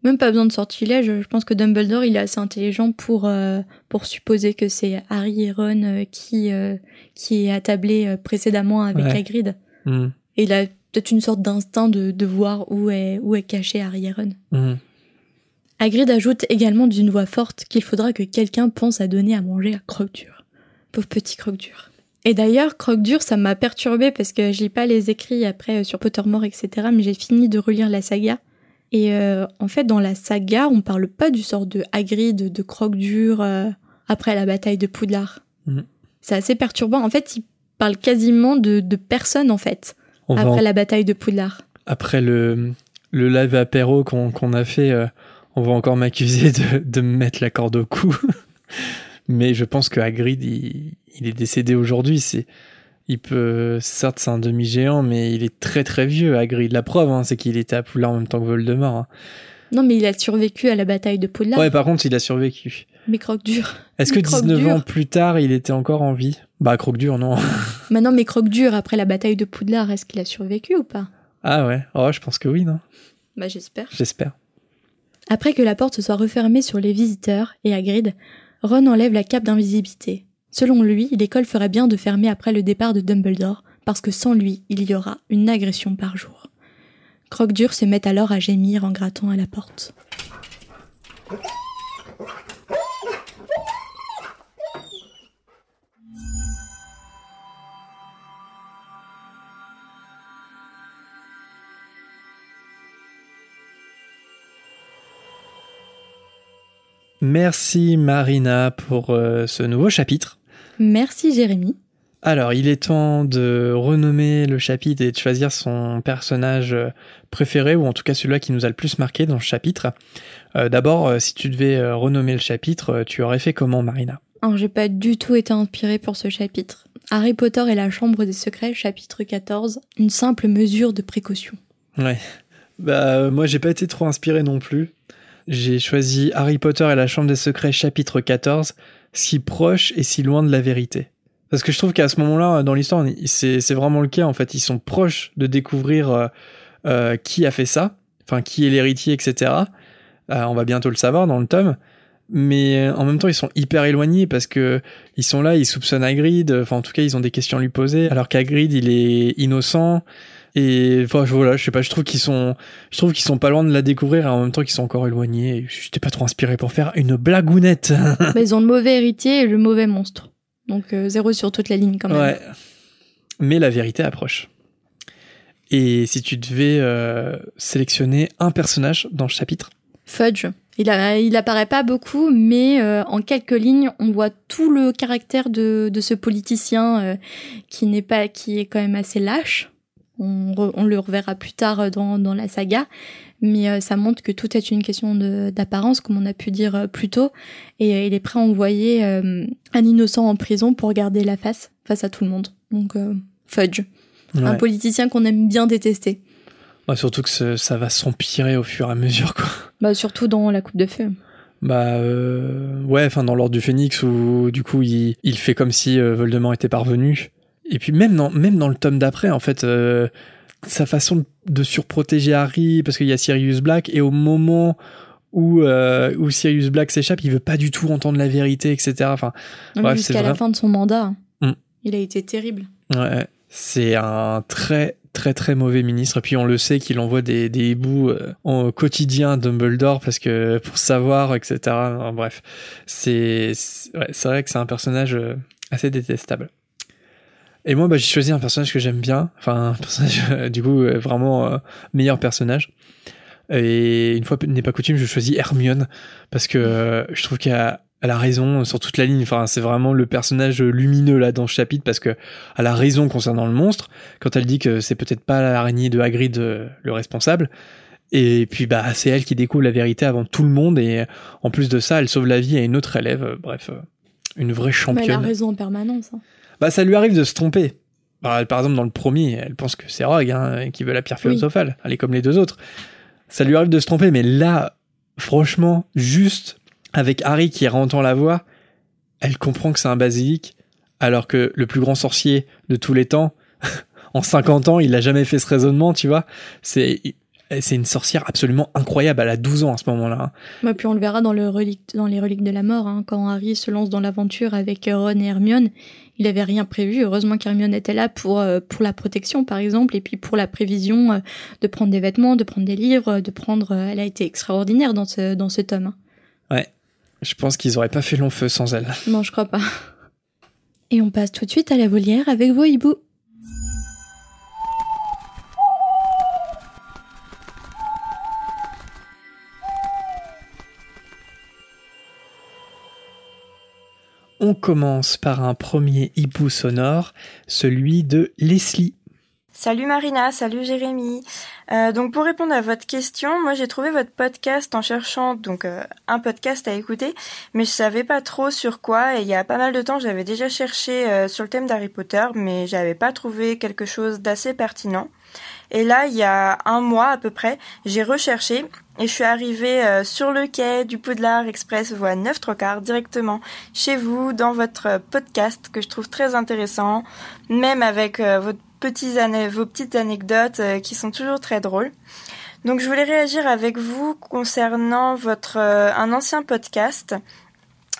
Même pas besoin de sortilège. Je pense que Dumbledore, il est assez intelligent pour euh, pour supposer que c'est Harry et Ron euh, qui euh, qui est attablé euh, précédemment avec Ouais. Hagrid. Mhm. Et il a peut-être une sorte d'instinct de, de voir où est où est caché Harry et Ron. Mhm. Hagrid ajoute également d'une voix forte qu'il faudra que quelqu'un pense à donner à manger à Croque-Dur. Pauvre petit Croque-Dur. Et d'ailleurs, Croque-Dur, ça m'a perturbé parce que je lis pas les écrits après euh, sur Pottermore, etc. Mais j'ai fini de relire la saga. Et euh, en fait, dans la saga, on parle pas du sort de Hagrid, de Croque-Dur euh, après la bataille de Poudlard. Mhm. C'est assez perturbant. En fait, il parle quasiment de, de personne, en fait, On après en- la bataille de Poudlard. après le, le live apéro qu'on qu'on a fait, euh, on va encore m'accuser de, de me mettre la corde au cou. Mais je pense que Hagrid, il, il est décédé aujourd'hui. C'est, il peut, certes, c'est un demi-géant, mais il est très très vieux, Hagrid. La preuve, hein, c'est qu'il était à Poudlard en même temps que Voldemort. hein. Non, mais il a survécu à la bataille de Poudlard. Ouais, par contre, il a survécu. Mais Croque-Dur. Est-ce que Mais 19 Croque-Dur. ans plus tard, il était encore en vie? Bah, Croque-Dur, non. Maintenant, mais Croque-Dur, après la bataille de Poudlard, est-ce qu'il a survécu ou pas? Ah ouais, oh, je pense que oui, non Bah, j'espère. J'espère. Après que la porte se soit refermée sur les visiteurs et Hagrid, Ron enlève la cape d'invisibilité. Selon lui, l'école ferait bien de fermer après le départ de Dumbledore, parce que sans lui, il y aura une agression par jour. Croque-Dur se met alors à gémir en grattant à la porte. Merci Marina pour euh, ce nouveau chapitre. Merci Jérémy. Alors, il est temps de renommer le chapitre et de choisir son personnage euh, préféré, ou en tout cas celui-là qui nous a le plus marqué dans le chapitre. Euh, D'abord, si tu devais renommer le chapitre, tu aurais fait comment, Marina? Alors, j'ai pas du tout été inspirée pour ce chapitre. Harry Potter et la Chambre des Secrets, chapitre 14, une simple mesure de précaution. Ouais. Bah, moi, j'ai pas été trop inspiré non plus. J'ai choisi Harry Potter et la Chambre des Secrets, chapitre 14, si proche et si loin de la vérité. Parce que je trouve qu'à ce moment-là, dans l'histoire, c'est vraiment le cas, en fait. Ils sont proches de découvrir euh, euh, qui a fait ça, enfin, qui est l'héritier, etc. Euh, on va bientôt le savoir dans le tome. Mais en même temps, ils sont hyper éloignés parce que ils sont là, ils soupçonnent Hagrid. Enfin, en tout cas, ils ont des questions à lui poser. Alors qu'Hagrid, il est innocent. Et enfin, je- voilà, je sais pas, je trouve qu'ils sont, je trouve qu'ils sont pas loin de la découvrir et en même temps qu'ils sont encore éloignés. Et J'étais pas trop inspiré pour faire une blagounette. Bah, ils ont le mauvais héritier et le mauvais monstre. Donc, euh, zéro sur toute la ligne quand même. ouais. Mais la vérité approche. Et si tu devais euh, sélectionner un personnage dans le chapitre, Fudge. Il, a, il apparaît pas beaucoup, mais euh, en quelques lignes, on voit tout le caractère de, de ce politicien qui n'est pas, qui est quand même assez lâche. On, re- on le reverra plus tard dans, dans la saga, mais euh, ça montre que tout est une question d'apparence, comme on a pu dire euh, plus tôt, et euh, il est prêt à envoyer euh, un innocent en prison pour garder la face face à tout le monde. Donc euh, Fudge, un politicien qu'on aime bien détester, surtout que ce- ça va s'empirer au fur et à mesure, quoi. bah, surtout dans la Coupe de Feu. Bah euh, ouais, enfin dans l'ordre du Phénix où du coup il, il fait comme si euh, Voldemort était parvenu. Et puis même dans, même dans le tome d'après, en fait, euh, sa façon de surprotéger Harry, parce qu'il y a Sirius Black, et au moment où, euh, où Sirius Black s'échappe, il veut pas du tout entendre la vérité, etc. Enfin, jusqu'à la vrai. fin de son mandat. Mm. Il a été terrible. ouais, c'est un très très très mauvais ministre. Et puis on le sait qu'il envoie des, des hiboux euh, en quotidien à Dumbledore parce que pour savoir, etc. Enfin, bref, c'est c'est ouais, c'est vrai que c'est un personnage assez détestable. Et moi, bah, j'ai choisi un personnage que j'aime bien, enfin un personnage du coup euh, vraiment euh, meilleur personnage. Et une fois n'est pas coutume, je choisis Hermione parce que euh, je trouve qu'elle a, elle a raison sur toute la ligne. Enfin, c'est vraiment le personnage lumineux là dans ce chapitre parce que elle a raison concernant le monstre quand elle dit que c'est peut-être pas l'araignée de Hagrid euh, le responsable. Et puis bah c'est elle qui découvre la vérité avant tout le monde et en plus de ça, elle sauve la vie à une autre élève. Bref, une vraie Mais elle a championne. raison en permanence. hein. Bah ça lui arrive de se tromper. Bah, par exemple dans le premier, elle pense que c'est Rogue hein, qui veut la pierre Oui. philosophale. Elle est comme les deux autres. Ça lui arrive de se tromper, mais là, franchement, juste avec Harry qui entend la voix, elle comprend que c'est un basilic, alors que le plus grand sorcier de tous les temps, en 50 ans, il a jamais fait ce raisonnement, tu vois. C'est c'est une sorcière absolument incroyable. Elle a 12 ans à ce moment-là. hein. Bah, puis on le verra dans, le relique, dans les reliques de la mort, hein, quand Harry se lance dans l'aventure avec Ron et Hermione. Il avait rien prévu. Heureusement qu'Hermione était là pour, euh, pour la protection, par exemple, et puis pour la prévision euh, de prendre des vêtements, de prendre des livres, de prendre. euh, elle a été extraordinaire dans ce, dans ce tome. hein. Je pense qu'ils auraient pas fait long feu sans elle. Non, je crois pas. Et on passe tout de suite à la volière avec vos hiboux. On commence par un premier hibou sonore, celui de Leslie. Salut Marina, salut Jérémy. Euh, donc pour répondre à votre question, moi j'ai trouvé votre podcast en cherchant donc euh, un podcast à écouter, mais je savais pas trop sur quoi et il y a pas mal de temps j'avais déjà cherché euh, sur le thème d'Harry Potter, mais j'avais pas trouvé quelque chose d'assez pertinent. Et là, il y a un mois à peu près, j'ai recherché et je suis arrivée euh, sur le quai du Poudlard Express voie 9 3 quarts directement chez vous dans votre podcast que je trouve très intéressant, même avec euh, votre petits vos petites anecdotes euh, qui sont toujours très drôles. Donc je voulais réagir avec vous concernant votre euh, un ancien podcast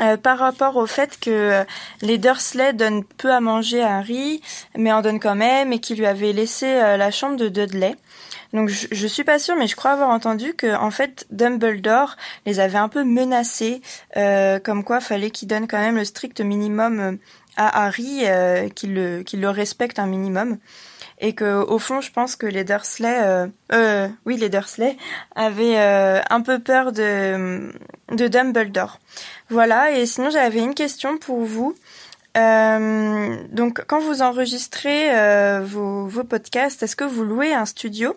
euh, par rapport au fait que euh, les Dursley donnent peu à manger à Harry, mais en donnent quand même, et qu'ils lui avaient laissé euh, la chambre de Dudley. Donc je, je suis pas sûre, mais je crois avoir entendu que en fait Dumbledore les avait un peu menacés, euh, comme quoi fallait qu'il donne quand même le strict minimum euh, à Harry, euh, qu'il le qu'il le respecte un minimum, et que au fond je pense que les Dursley, euh, euh, oui les Dursley avaient euh, un peu peur de de Dumbledore. Voilà, et sinon j'avais une question pour vous. Euh, donc quand vous enregistrez euh, vos, vos podcasts, est-ce que vous louez un studio?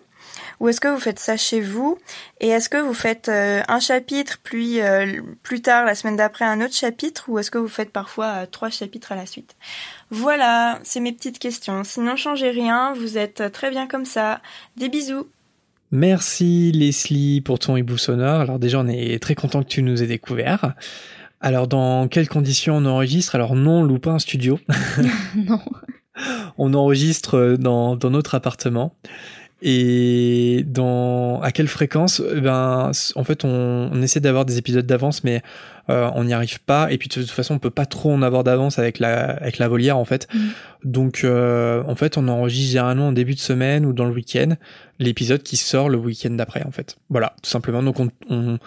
Ou est-ce que vous faites ça chez vous Et est-ce que vous faites euh, un chapitre, puis euh, plus tard, la semaine d'après, un autre chapitre Ou est-ce que vous faites parfois euh, trois chapitres à la suite? Voilà, c'est mes petites questions. Sinon, changez rien, vous êtes très bien comme ça. Des bisous Merci Leslie pour ton hibou sonore. Alors déjà, on est très content que tu nous aies découvert. Alors dans quelles conditions on enregistre? Alors non, on loue pas un studio. non. on enregistre dans, dans notre appartement. Et dans à quelle fréquence Eh Ben, en fait, on, on essaie d'avoir des épisodes d'avance, mais euh, on n'y arrive pas. Et puis de toute façon, on peut pas trop en avoir d'avance avec la avec la volière, en fait. Mhm. Donc, euh, en fait, on enregistre généralement en début de semaine ou dans le week-end l'épisode qui sort le week-end d'après, en fait. Voilà, tout simplement. Donc, on, on,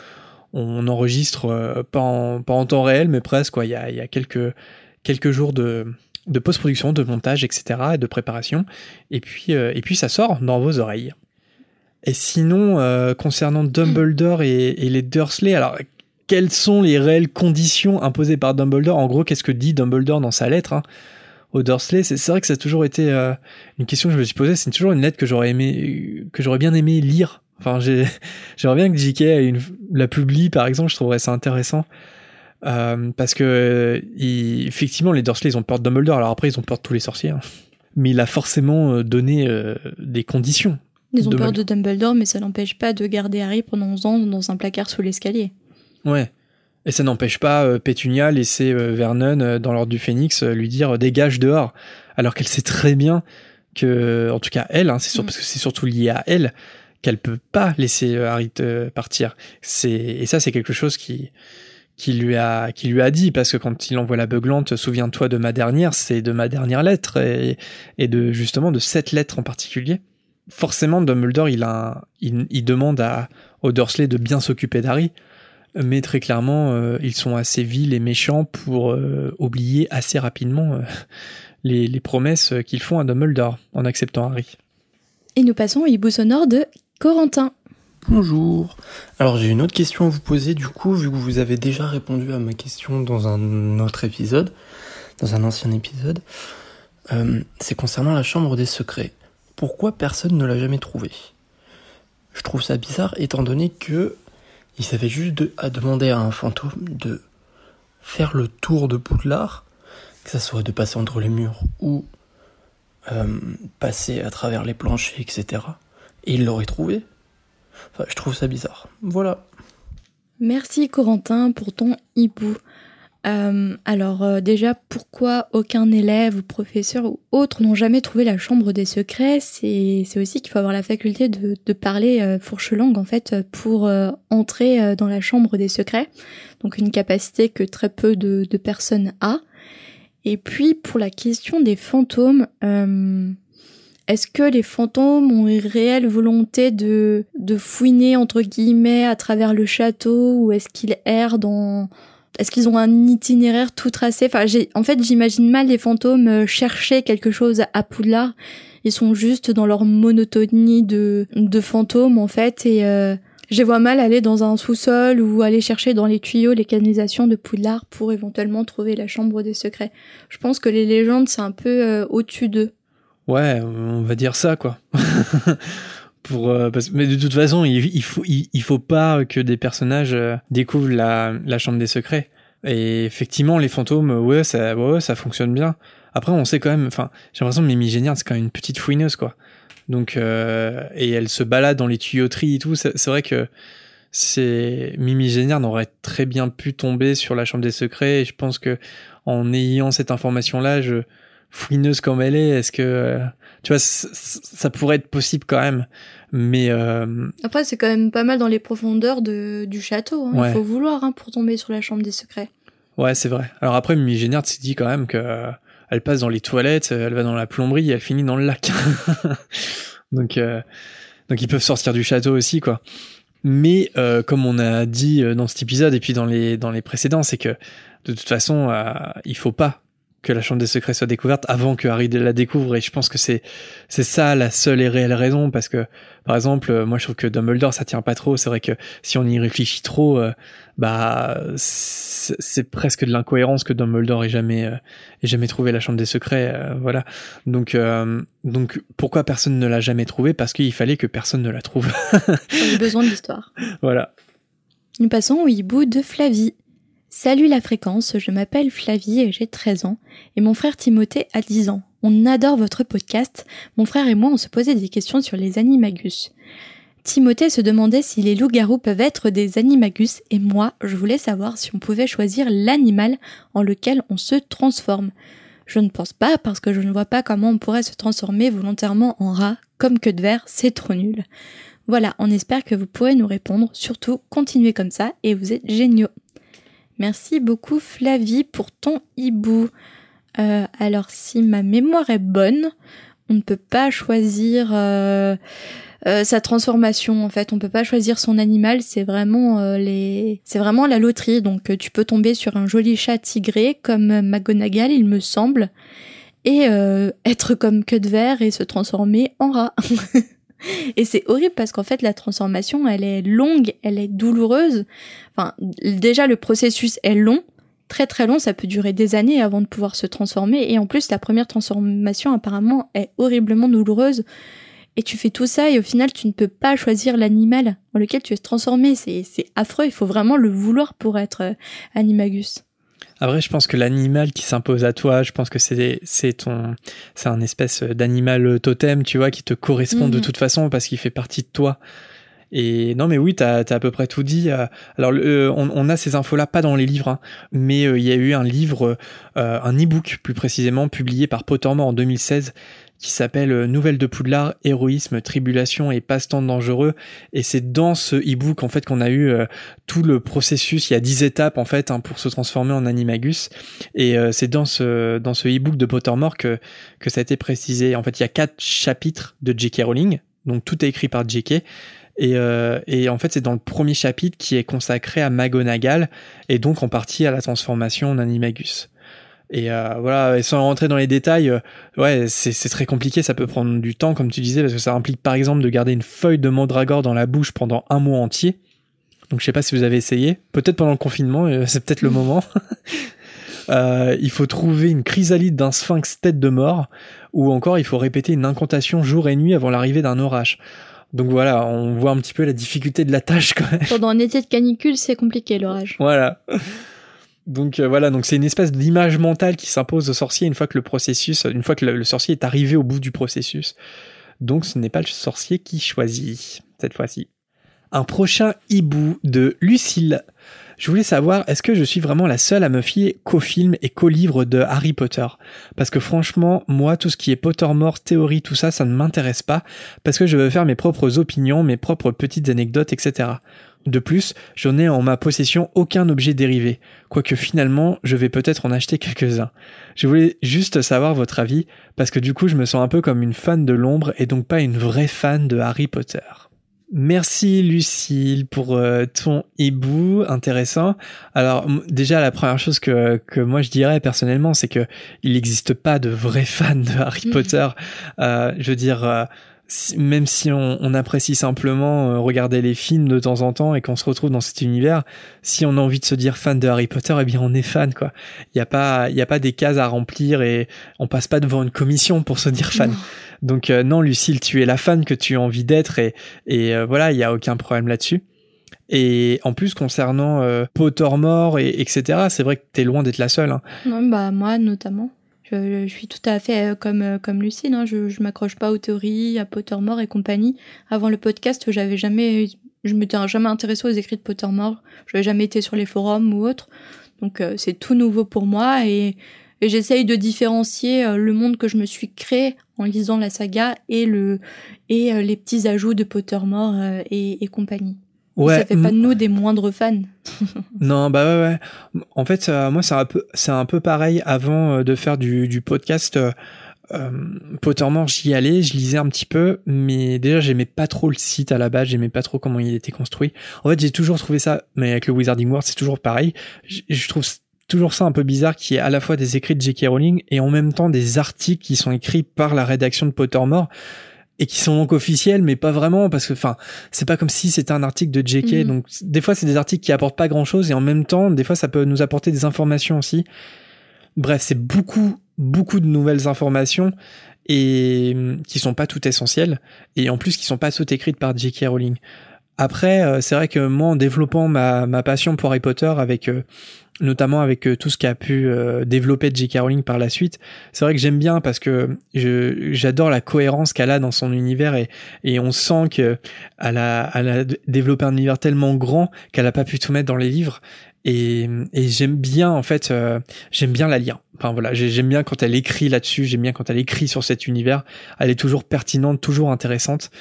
on enregistre euh, pas en pas en temps réel, mais presque. Quoi. Il y a il y a quelques quelques jours de de post-production, de montage, etc., et de préparation. Et puis, euh, et puis ça sort dans vos oreilles. Et sinon, euh, concernant Dumbledore et, les Dursley, alors quelles sont les réelles conditions imposées par Dumbledore? En gros, qu'est-ce que dit Dumbledore dans sa lettre hein, aux Dursley? C'est vrai que ça a toujours été euh, une question que je me suis posée. C'est toujours une lettre que j'aurais aimé, que j'aurais bien aimé lire. Enfin, j'ai- j'aimerais bien que J.K. la publie, par exemple. Je trouverais ça intéressant. Euh, parce que euh, il- effectivement les Dursley ils ont peur de Dumbledore alors après ils ont peur de tous les sorciers hein. mais il a forcément euh, donné euh, des conditions Ils ont peur Dumbledore. de Dumbledore, mais ça n'empêche pas de garder Harry pendant 11 ans dans un placard sous l'escalier. ouais et ça n'empêche pas euh, Pétunia laisser euh, Vernon euh, dans l'ordre du Phénix euh, lui dire euh, dégage dehors alors qu'elle sait très bien que en tout cas elle hein, c'est sûr Mm. parce que c'est surtout lié à elle qu'elle peut pas laisser euh, Harry euh, partir c'est et ça c'est quelque chose qui qui lui a qui lui a dit parce que quand il envoie la beuglante souviens-toi de ma dernière c'est de ma dernière lettre et, et de justement de cette lettre en particulier forcément Dumbledore il a il, demande à aux Dursley de bien s'occuper d'Harry mais très clairement euh, ils sont assez vils et méchants pour euh, oublier assez rapidement euh, les, les promesses qu'ils font à Dumbledore en acceptant Harry Et nous passons au hibou sonore de Corentin. Bonjour. Alors j'ai une autre question à vous poser du coup, vu que vous avez déjà répondu à ma question dans un autre épisode, dans un ancien épisode. Euh, c'est concernant la chambre des secrets. Pourquoi personne ne l'a jamais trouvée? Je trouve ça bizarre étant donné que ils avaient juste de- à demander à un fantôme de faire le tour de Poudlard, que ça soit de passer entre les murs ou euh, passer à travers les planchers, etc. Et il l'aurait trouvé. Je trouve ça bizarre. Voilà. Merci Corentin pour ton hibou. Euh, alors euh, déjà, pourquoi aucun élève ou professeur ou autre n'ont jamais trouvé la chambre des secrets? C'est aussi qu'il faut avoir la faculté de, parler euh, fourche langue en fait pour entrer dans la chambre des secrets. Donc une capacité que très peu de, de personnes a. Et puis pour la question des fantômes, est-ce que les fantômes ont une réelle volonté de, de fouiner entre guillemets à travers le château ou est-ce qu'ils errent dans est-ce qu'ils ont un itinéraire tout tracé? Enfin, j'ai, en fait, j'imagine mal les fantômes euh, chercher quelque chose à Poudlard. Ils sont juste dans leur monotonie de, de fantômes, en fait, et euh, je vois mal aller dans un sous-sol ou aller chercher dans les tuyaux les canalisations de Poudlard pour éventuellement trouver la chambre des secrets. Je pense que les légendes, c'est un peu euh, au-dessus d'eux. Ouais, on va dire ça, quoi. pour euh, mais de toute façon il, faut il, faut pas que des personnages euh, découvrent la, la chambre des secrets. Et effectivement les fantômes ouais ça ouais, ça fonctionne bien. Après on sait quand même enfin j'ai l'impression que Mimi Géniard c'est quand même une petite fouineuse quoi. Donc euh, et elle se balade dans les tuyauteries et tout. C'est vrai que c'est Mimi Géniard n'aurait très bien pu tomber sur la chambre des secrets. Et je pense que en ayant cette information là je fouineuse comme elle est est-ce que tu vois, ça pourrait être possible quand même. Mais euh... après, c'est quand même pas mal dans les profondeurs de, du château. Hein. Il faut vouloir hein, pour tomber sur la chambre des secrets. Ouais, c'est vrai. Alors après, Mimi Génard s'est dit quand même que euh, elle passe dans les toilettes, elle va dans la plomberie, et elle finit dans le lac. donc, euh, donc ils peuvent sortir du château aussi, quoi. Mais euh, comme on a dit dans cet épisode et puis dans les dans les précédents, c'est que de toute façon, il faut pas que la chambre des secrets soit découverte avant que Harry la découvre. Et je pense que c'est c'est ça la seule et réelle raison parce que par exemple euh, moi je trouve que Dumbledore ça tient pas trop. C'est vrai que si on y réfléchit trop euh, bah c'est presque de l'incohérence que Dumbledore ait jamais euh, ait jamais trouvé la chambre des secrets voilà. Donc donc pourquoi personne ne l'a jamais trouvé? Parce qu'il fallait que personne ne la trouve. On a besoin de l'histoire. Voilà. Nous passons au hibou de Flavie Salut la fréquence, je m'appelle Flavie et j'ai 13 ans, et mon frère Timothée a 10 ans. On adore votre podcast, mon frère et moi on se posait des questions sur les animagus. Timothée se demandait si les loups-garous peuvent être des animagus, et moi je voulais savoir si on pouvait choisir l'animal en lequel on se transforme. Je ne pense pas parce que je ne vois pas comment on pourrait se transformer volontairement en rat, comme que de verre, c'est trop nul. Voilà, on espère que vous pourrez nous répondre, surtout continuez comme ça et vous êtes géniaux. Merci beaucoup Flavie pour ton hibou. Euh, alors si ma mémoire est bonne, on ne peut pas choisir euh, euh, sa transformation en fait. On peut pas choisir son animal. C'est vraiment les, c'est vraiment la loterie. Donc tu peux tomber sur un joli chat tigré comme McGonagall, il me semble, et être comme queue de verre et se transformer en rat. Et c'est horrible parce qu'en fait, la transformation, elle est longue, elle est douloureuse. Enfin, déjà, le processus est long, très très long, ça peut durer des années avant de pouvoir se transformer. Et en plus, la première transformation, apparemment, est horriblement douloureuse. Et tu fais tout ça et au final, tu ne peux pas choisir l'animal dans lequel tu es transformé. C'est affreux, il faut vraiment le vouloir pour être euh, animagus. Après, je pense que l'animal qui s'impose à toi, je pense que c'est c'est ton c'est un espèce d'animal totem, tu vois, qui te correspond de mhm. toute façon parce qu'il fait partie de toi. Et non, mais oui, t'as as à peu près tout dit. Euh, alors, euh, on, a ces infos-là pas dans les livres, hein, mais euh, il y a eu un livre, un e-book plus précisément, publié par Pottermore en 2016, qui s'appelle euh, Nouvelles de Poudlard, héroïsme, tribulation et passe-temps dangereux. Et c'est dans ce e-book en fait qu'on a eu euh, tout le processus. Il y a dix étapes en fait hein, pour se transformer en animagus. Et euh, c'est dans ce dans e-book de Pottermore que ça a été précisé. En fait, il y a quatre chapitres de J.K. Rowling, donc tout est écrit par J.K. Et, et, en fait, c'est dans le premier chapitre qui est consacré à McGonagall et donc en partie à la transformation en animagus. Et euh, voilà, et sans rentrer dans les détails, euh, ouais, c'est très compliqué, ça peut prendre du temps, comme tu disais, parce que ça implique par exemple de garder une feuille de mandragore dans la bouche pendant un mois entier. Donc je sais pas si vous avez essayé, peut-être pendant le confinement, euh, c'est peut-être le moment. il faut trouver une chrysalide d'un sphinx tête de mort, ou encore il faut répéter une incantation jour et nuit avant l'arrivée d'un orage. Donc voilà, on voit un petit peu la difficulté de la tâche quand même. Pendant un été de canicule, c'est compliqué l'orage. Voilà. Donc euh, voilà, donc c'est une espèce d'image mentale qui s'impose au sorcier une fois que le processus, une fois que le, sorcier est arrivé au bout du processus. Donc ce n'est pas le sorcier qui choisit cette fois-ci. Un prochain hibou de Lucille. Je voulais savoir, est-ce que je suis vraiment la seule à me fier qu'aux films et qu'aux livres de Harry Potter? Parce que franchement, moi, tout ce qui est Pottermore, théorie, tout ça, ça ne m'intéresse pas, parce que je veux faire mes propres opinions, mes propres petites anecdotes, etc. De plus, je n'ai en ma possession aucun objet dérivé, quoique finalement, je vais peut-être en acheter quelques-uns. Je voulais juste savoir votre avis, parce que du coup, je me sens un peu comme une fan de l'ombre et donc pas une vraie fan de Harry Potter. Merci Lucille pour euh, ton hibou intéressant. Alors déjà la première chose que, que moi je dirais personnellement c'est que il n'existe pas de vrais fans de Harry Potter. Euh, je veux dire euh, même si on, apprécie simplement euh, regarder les films de temps en temps et qu'on se retrouve dans cet univers, si on a envie de se dire fan de Harry Potter, eh bien on est fan quoi. Il y a pas il y a pas des cases à remplir et on passe pas devant une commission pour se dire fan. Donc euh, non Lucille, tu es la fan que tu as envie d'être et et euh, voilà, il y a aucun problème là-dessus. Et en plus, concernant Pottermore et etc., c'est vrai que t'es loin d'être la seule. Hein. Non, bah moi notamment. Je, suis tout à fait euh, comme, euh, comme hein. je, je m'accroche pas aux théories, à Pottermore et compagnie. Avant le podcast, j'avais jamais, je m'étais jamais intéressée aux écrits de Pottermore, je n'avais jamais été sur les forums ou autre. Donc euh, c'est tout nouveau pour moi et, j'essaye de différencier le monde que je me suis créé en lisant la saga et, le, et les petits ajouts de Pottermore et, et compagnie. Ouais, ça fait pas de nous des moindres fans. non, bah ouais, ouais. En fait, euh, moi, c'est un peu, c'est un peu pareil. Avant euh, de faire du, du podcast, euh, euh, Pottermore, j'y allais, je lisais un petit peu, mais déjà, j'aimais pas trop le site à la base, j'aimais pas trop comment il était construit. En fait, j'ai toujours trouvé ça, mais avec le Wizarding World, c'est toujours pareil. Je, je trouve toujours ça un peu bizarre qui est à la fois des écrits de J.K. Rowling et en même temps des articles qui sont écrits par la rédaction de Pottermore et qui sont donc officiels mais pas vraiment parce que enfin c'est pas comme si c'était un article de JK mhm. donc des fois c'est des articles qui apportent pas grand chose et en même temps des fois ça peut nous apporter des informations aussi bref c'est beaucoup beaucoup de nouvelles informations et hum, qui sont pas toutes essentielles et en plus qui sont pas toutes écrites par J.K. Rowling après euh, c'est vrai que moi en développant ma, ma passion pour Harry Potter avec euh, notamment avec euh, tout ce qu'a pu euh, développer J.K. Rowling par la suite. C'est vrai que j'aime bien parce que j'adore la cohérence qu'elle a dans son univers et, et on sent que elle a, elle a développé un univers tellement grand qu'elle a pas pu tout mettre dans les livres et, et j'aime bien en fait euh, j'aime bien la lire enfin voilà j'aime bien quand elle écrit là-dessus j'aime bien quand elle écrit sur cet univers elle est toujours pertinente toujours intéressante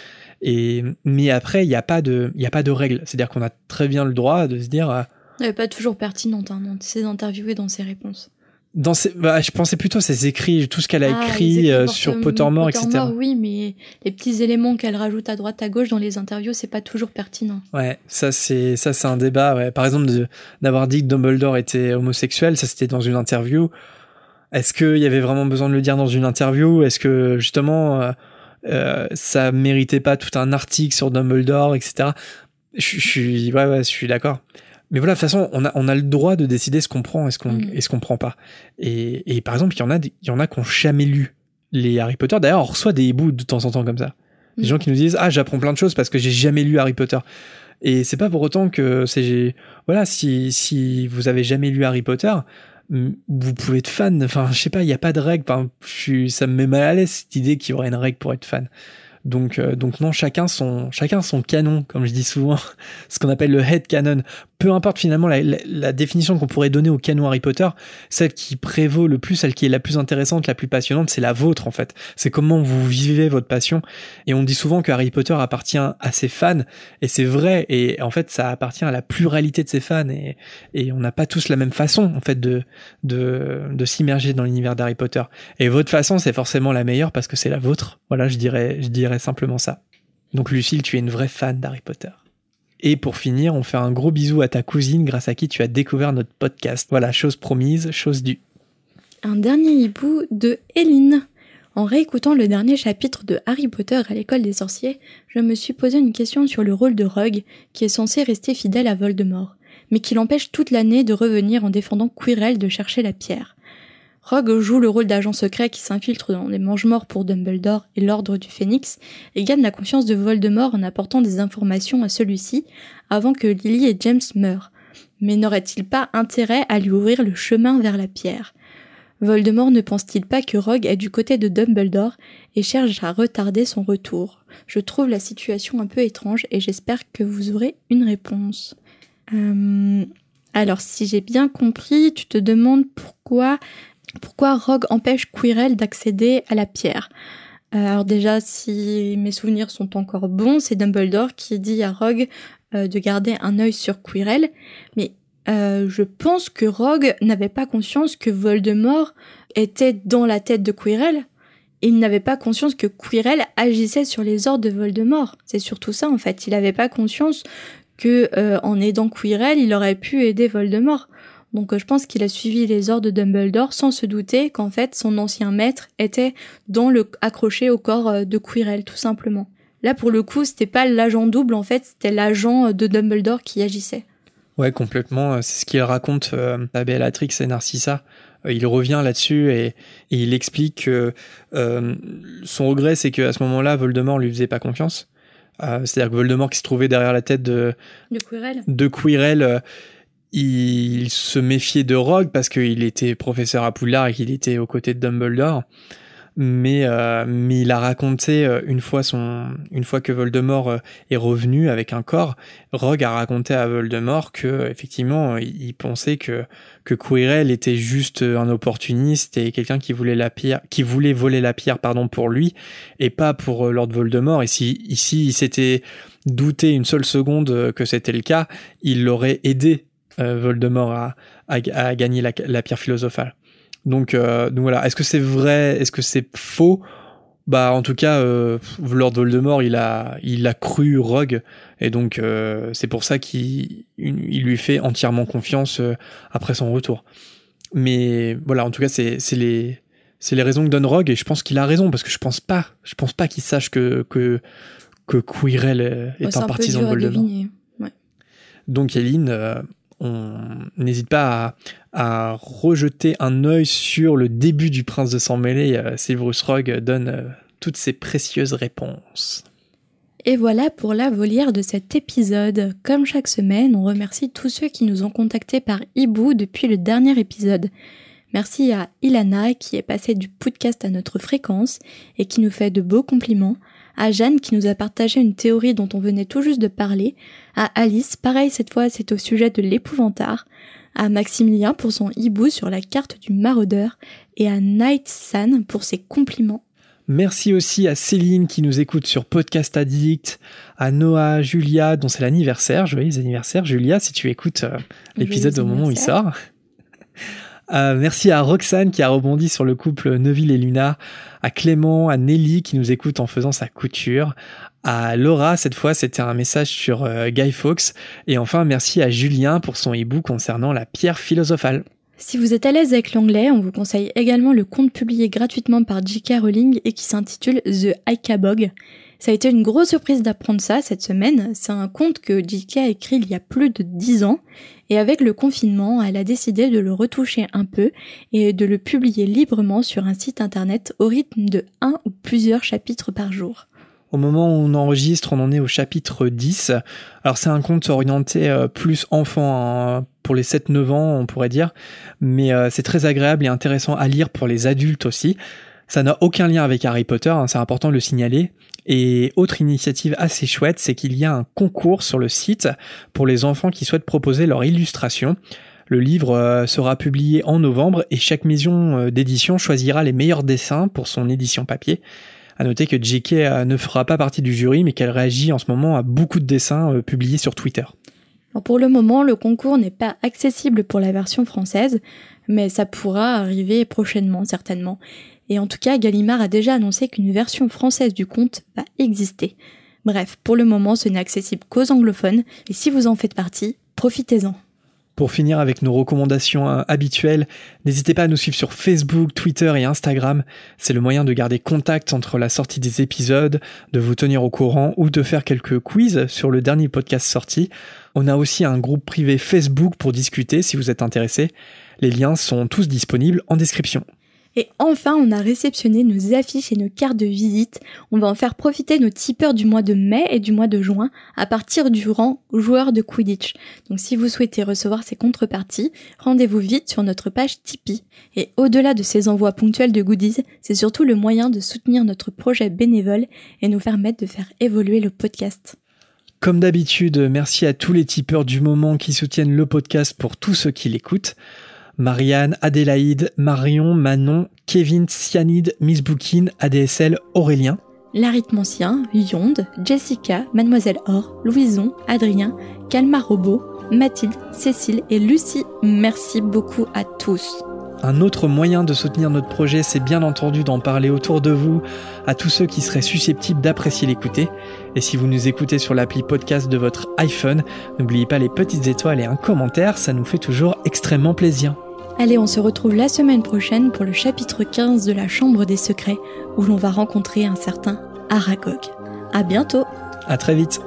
et mais après il n'y a pas de y a pas de règles c'est à dire qu'on a très bien le droit de se dire elle n'est pas toujours pertinente hein, dans ses interviews et dans ses réponses. Dans ses, bah, je pensais plutôt à ses écrits, tout ce qu'elle a ah, écrit euh, sur Pottermore, etc. Oui, mais les petits éléments qu'elle rajoute à droite à gauche dans les interviews, c'est pas toujours pertinent. Ouais, ça c'est ça c'est un débat. Ouais. Par exemple, d'avoir dit que Dumbledore était homosexuel, ça c'était dans une interview. Est-ce qu'il y avait vraiment besoin de le dire dans une interview? Est-ce que justement euh, euh, ça méritait pas tout un article sur Dumbledore, etc. Je, je suis ouais ouais, je suis d'accord. Mais voilà, de toute façon, on a, on a le droit de décider ce qu'on prend et ce qu'on mm. ce qu'on prend pas. Et, et par exemple, il y en a, il y en a qui ont jamais lu les Harry Potter. D'ailleurs, on reçoit des bouts de temps en temps comme ça. Des mm. gens qui nous disent ah j'apprends plein de choses parce que j'ai jamais lu Harry Potter. Et c'est pas pour autant que c'est voilà si si vous avez jamais lu Harry Potter, vous pouvez être fan. Enfin, je sais pas, il y a pas de règle. Enfin, je suis, ça me met mal à l'aise cette idée qu'il y aurait une règle pour être fan. Donc, euh, donc non, chacun son, chacun son canon, comme je dis souvent, ce qu'on appelle le head canon peu importe finalement la, définition qu'on pourrait donner au canon Harry Potter, celle qui prévaut le plus, celle qui est la plus intéressante, la plus passionnante, c'est la vôtre en fait. C'est comment vous vivez votre passion. Et on dit souvent que Harry Potter appartient à ses fans, et c'est vrai. Et en fait, ça appartient à la pluralité de ses fans, et, et on n'a pas tous la même façon en fait de de, de s'immerger dans l'univers d'Harry Potter. Et votre façon, c'est forcément la meilleure parce que c'est la vôtre. Voilà, je dirais, je dirais simplement ça. Donc Lucille, tu es une vraie fan d'Harry Potter. Et pour finir, on fait un gros bisou à ta cousine grâce à qui tu as découvert notre podcast. Voilà, chose promise, chose due. Un dernier hibou de Hélène. En réécoutant le dernier chapitre de Harry Potter à l'école des sorciers, je me suis posé une question sur le rôle de Rogue, qui est censé rester fidèle à Voldemort, mais qui l'empêche toute l'année de revenir en défendant Quirrell de chercher la pierre. Rogue joue le rôle d'agent secret qui s'infiltre dans les mange-morts pour Dumbledore et l'Ordre du Phénix et gagne la confiance de Voldemort en apportant des informations à celui-ci avant que Lily et James meurent. Mais n'aurait-il pas intérêt à lui ouvrir le chemin vers la pierre? Voldemort ne pense-t-il pas que Rogue est du côté de Dumbledore et cherche à retarder son retour? Je trouve la situation un peu étrange et j'espère que vous aurez une réponse. Euh, Alors, si j'ai bien compris, tu te demandes pourquoi, pourquoi Rogue empêche Quirrell d'accéder à la pierre? Euh, alors déjà, si mes souvenirs sont encore bons, c'est Dumbledore qui dit à Rogue euh, de garder un œil sur Quirrell, mais euh, je pense que Rogue n'avait pas conscience que Voldemort était dans la tête de Quirrell. Il n'avait pas conscience que Quirrell agissait sur les ordres de Voldemort. C'est surtout ça en fait. Il n'avait pas conscience que en aidant Quirrell, il aurait pu aider Voldemort. Donc je pense qu'il a suivi les ordres de Dumbledore sans se douter qu'en fait son ancien maître était dans le accroché au corps de Quirrell tout simplement. Là pour le coup, c'était pas l'agent double en fait, c'était l'agent de Dumbledore qui agissait. Ouais, complètement. C'est ce qu'il raconte euh, à Bellatrix et Narcissa. il revient là-dessus et, il explique que euh, son regret, c'est qu'à ce moment-là, Voldemort lui faisait pas confiance. Euh, c'est-à-dire que Voldemort qui se trouvait derrière la tête de, de Quirrell, de Quirrell il se méfiait de Rogue parce qu'il était professeur à Poudlard et qu'il était aux côtés de Dumbledore. Mais, euh, mais il a raconté euh, une fois son une fois que Voldemort euh, est revenu avec un corps, Rogue a raconté à Voldemort que effectivement il pensait que que Quirrell était juste un opportuniste et quelqu'un qui voulait la pierre qui voulait voler la pierre pardon pour lui et pas pour Lord Voldemort et si ici il s'était douté une seule seconde que c'était le cas, il l'aurait aidé Voldemort à, à, gagner la, la pierre philosophale. Donc, euh, donc voilà. Est-ce que c'est vrai? Est-ce que c'est faux? Bah, en tout cas, euh, Lord Voldemort, il a, il a cru Rogue, et donc euh, c'est pour ça qu'il il lui fait entièrement confiance euh, après son retour. Mais voilà, en tout cas, c'est, les, c'est les raisons que donne Rogue, et je pense qu'il a raison parce que je pense pas, je pense pas qu'il sache que que que Quirrell est, un, partisan de Voldemort. Ouais. Donc, Eline, on n'hésite pas à, rejeter un œil sur le début du Prince de sang mêlé. Euh, Severus Rogue donne euh, toutes ses précieuses réponses. Et voilà pour la volière de cet épisode. Comme chaque semaine, on remercie tous ceux qui nous ont contactés par Hibou depuis le dernier épisode. Merci à Ilana qui est passée du podcast à notre fréquence et qui nous fait de beaux compliments, à Jeanne qui nous a partagé une théorie dont on venait tout juste de parler, à Alice, pareil cette fois c'est au sujet de l'épouvantard, à Maximilien pour son hibou sur la carte du maraudeur, et à Night San pour ses compliments. Merci aussi à Céline qui nous écoute sur Podcast Addict, à Noah, Julia, dont c'est l'anniversaire. Joyeux anniversaire, Julia, si tu écoutes euh, l'épisode au moment où il sort. Euh, merci à Roxane qui a rebondi sur le couple Neville et Luna, à Clément, à Nelly qui nous écoute en faisant sa couture, à Laura, cette fois c'était un message sur euh, Guy Fawkes, et enfin merci à Julien pour son hibou concernant la pierre philosophale. Si vous êtes à l'aise avec l'anglais, on vous conseille également le conte publié gratuitement par J.K. Rowling et qui s'intitule The Icabog. Ça a été une grosse surprise d'apprendre ça cette semaine. C'est un conte que J.K. a écrit il y a plus de 10 ans et avec le confinement, elle a décidé de le retoucher un peu et de le publier librement sur un site internet au rythme de un ou plusieurs chapitres par jour. Au moment où on enregistre, on en est au chapitre 10. Alors c'est un conte orienté euh, plus enfant, hein, pour les 7-9 ans on pourrait dire, mais euh, c'est très agréable et intéressant à lire pour les adultes aussi. Ça n'a aucun lien avec Harry Potter, hein, c'est important de le signaler. Et autre initiative assez chouette, c'est qu'il y a un concours sur le site pour les enfants qui souhaitent proposer leur illustration. Le livre euh, sera publié en novembre et chaque maison d'édition choisira les meilleurs dessins pour son édition papier. À noter que JK euh, ne fera pas partie du jury, mais qu'elle réagit en ce moment à beaucoup de dessins euh, publiés sur Twitter. pour le moment, le concours n'est pas accessible pour la version française, mais ça pourra arriver prochainement, certainement. Et en tout cas, Gallimard a déjà annoncé qu'une version française du conte va exister. Bref, pour le moment, ce n'est accessible qu'aux anglophones, et si vous en faites partie, profitez-en. Pour finir avec nos recommandations euh, habituelles, n'hésitez pas à nous suivre sur Facebook, Twitter et Instagram. C'est le moyen de garder contact entre la sortie des épisodes, de vous tenir au courant ou de faire quelques quiz sur le dernier podcast sorti. On a aussi un groupe privé Facebook pour discuter si vous êtes intéressé. Les liens sont tous disponibles en description. Et enfin, on a réceptionné nos affiches et nos cartes de visite. On va en faire profiter nos tipeurs du mois de mai et du mois de juin à partir du rang joueur de Quidditch. Donc si vous souhaitez recevoir ces contreparties, rendez-vous vite sur notre page Tipeee. Et au-delà de ces envois ponctuels de goodies, c'est surtout le moyen de soutenir notre projet bénévole et nous permettre de faire évoluer le podcast. Comme d'habitude, merci à tous les tipeurs du moment qui soutiennent le podcast pour tous ceux qui l'écoutent. Marianne, Adélaïde, Marion, Manon, Kevin, Cyanide, Miss Bookin, ADSL, Aurélien. L'arithmancien, Yonde, Jessica, Mademoiselle Or, Louison, Adrien, Calma Robot, Mathilde, Cécile et Lucie. Merci beaucoup à tous. Un autre moyen de soutenir notre projet, c'est bien entendu d'en parler autour de vous à tous ceux qui seraient susceptibles d'apprécier l'écouter. Et si vous nous écoutez sur l'appli podcast de votre iPhone, n'oubliez pas les petites étoiles et un commentaire, ça nous fait toujours extrêmement plaisir. Allez, on se retrouve la semaine prochaine pour le chapitre 15 de la Chambre des Secrets, où l'on va rencontrer un certain Aragog. À bientôt! À très vite!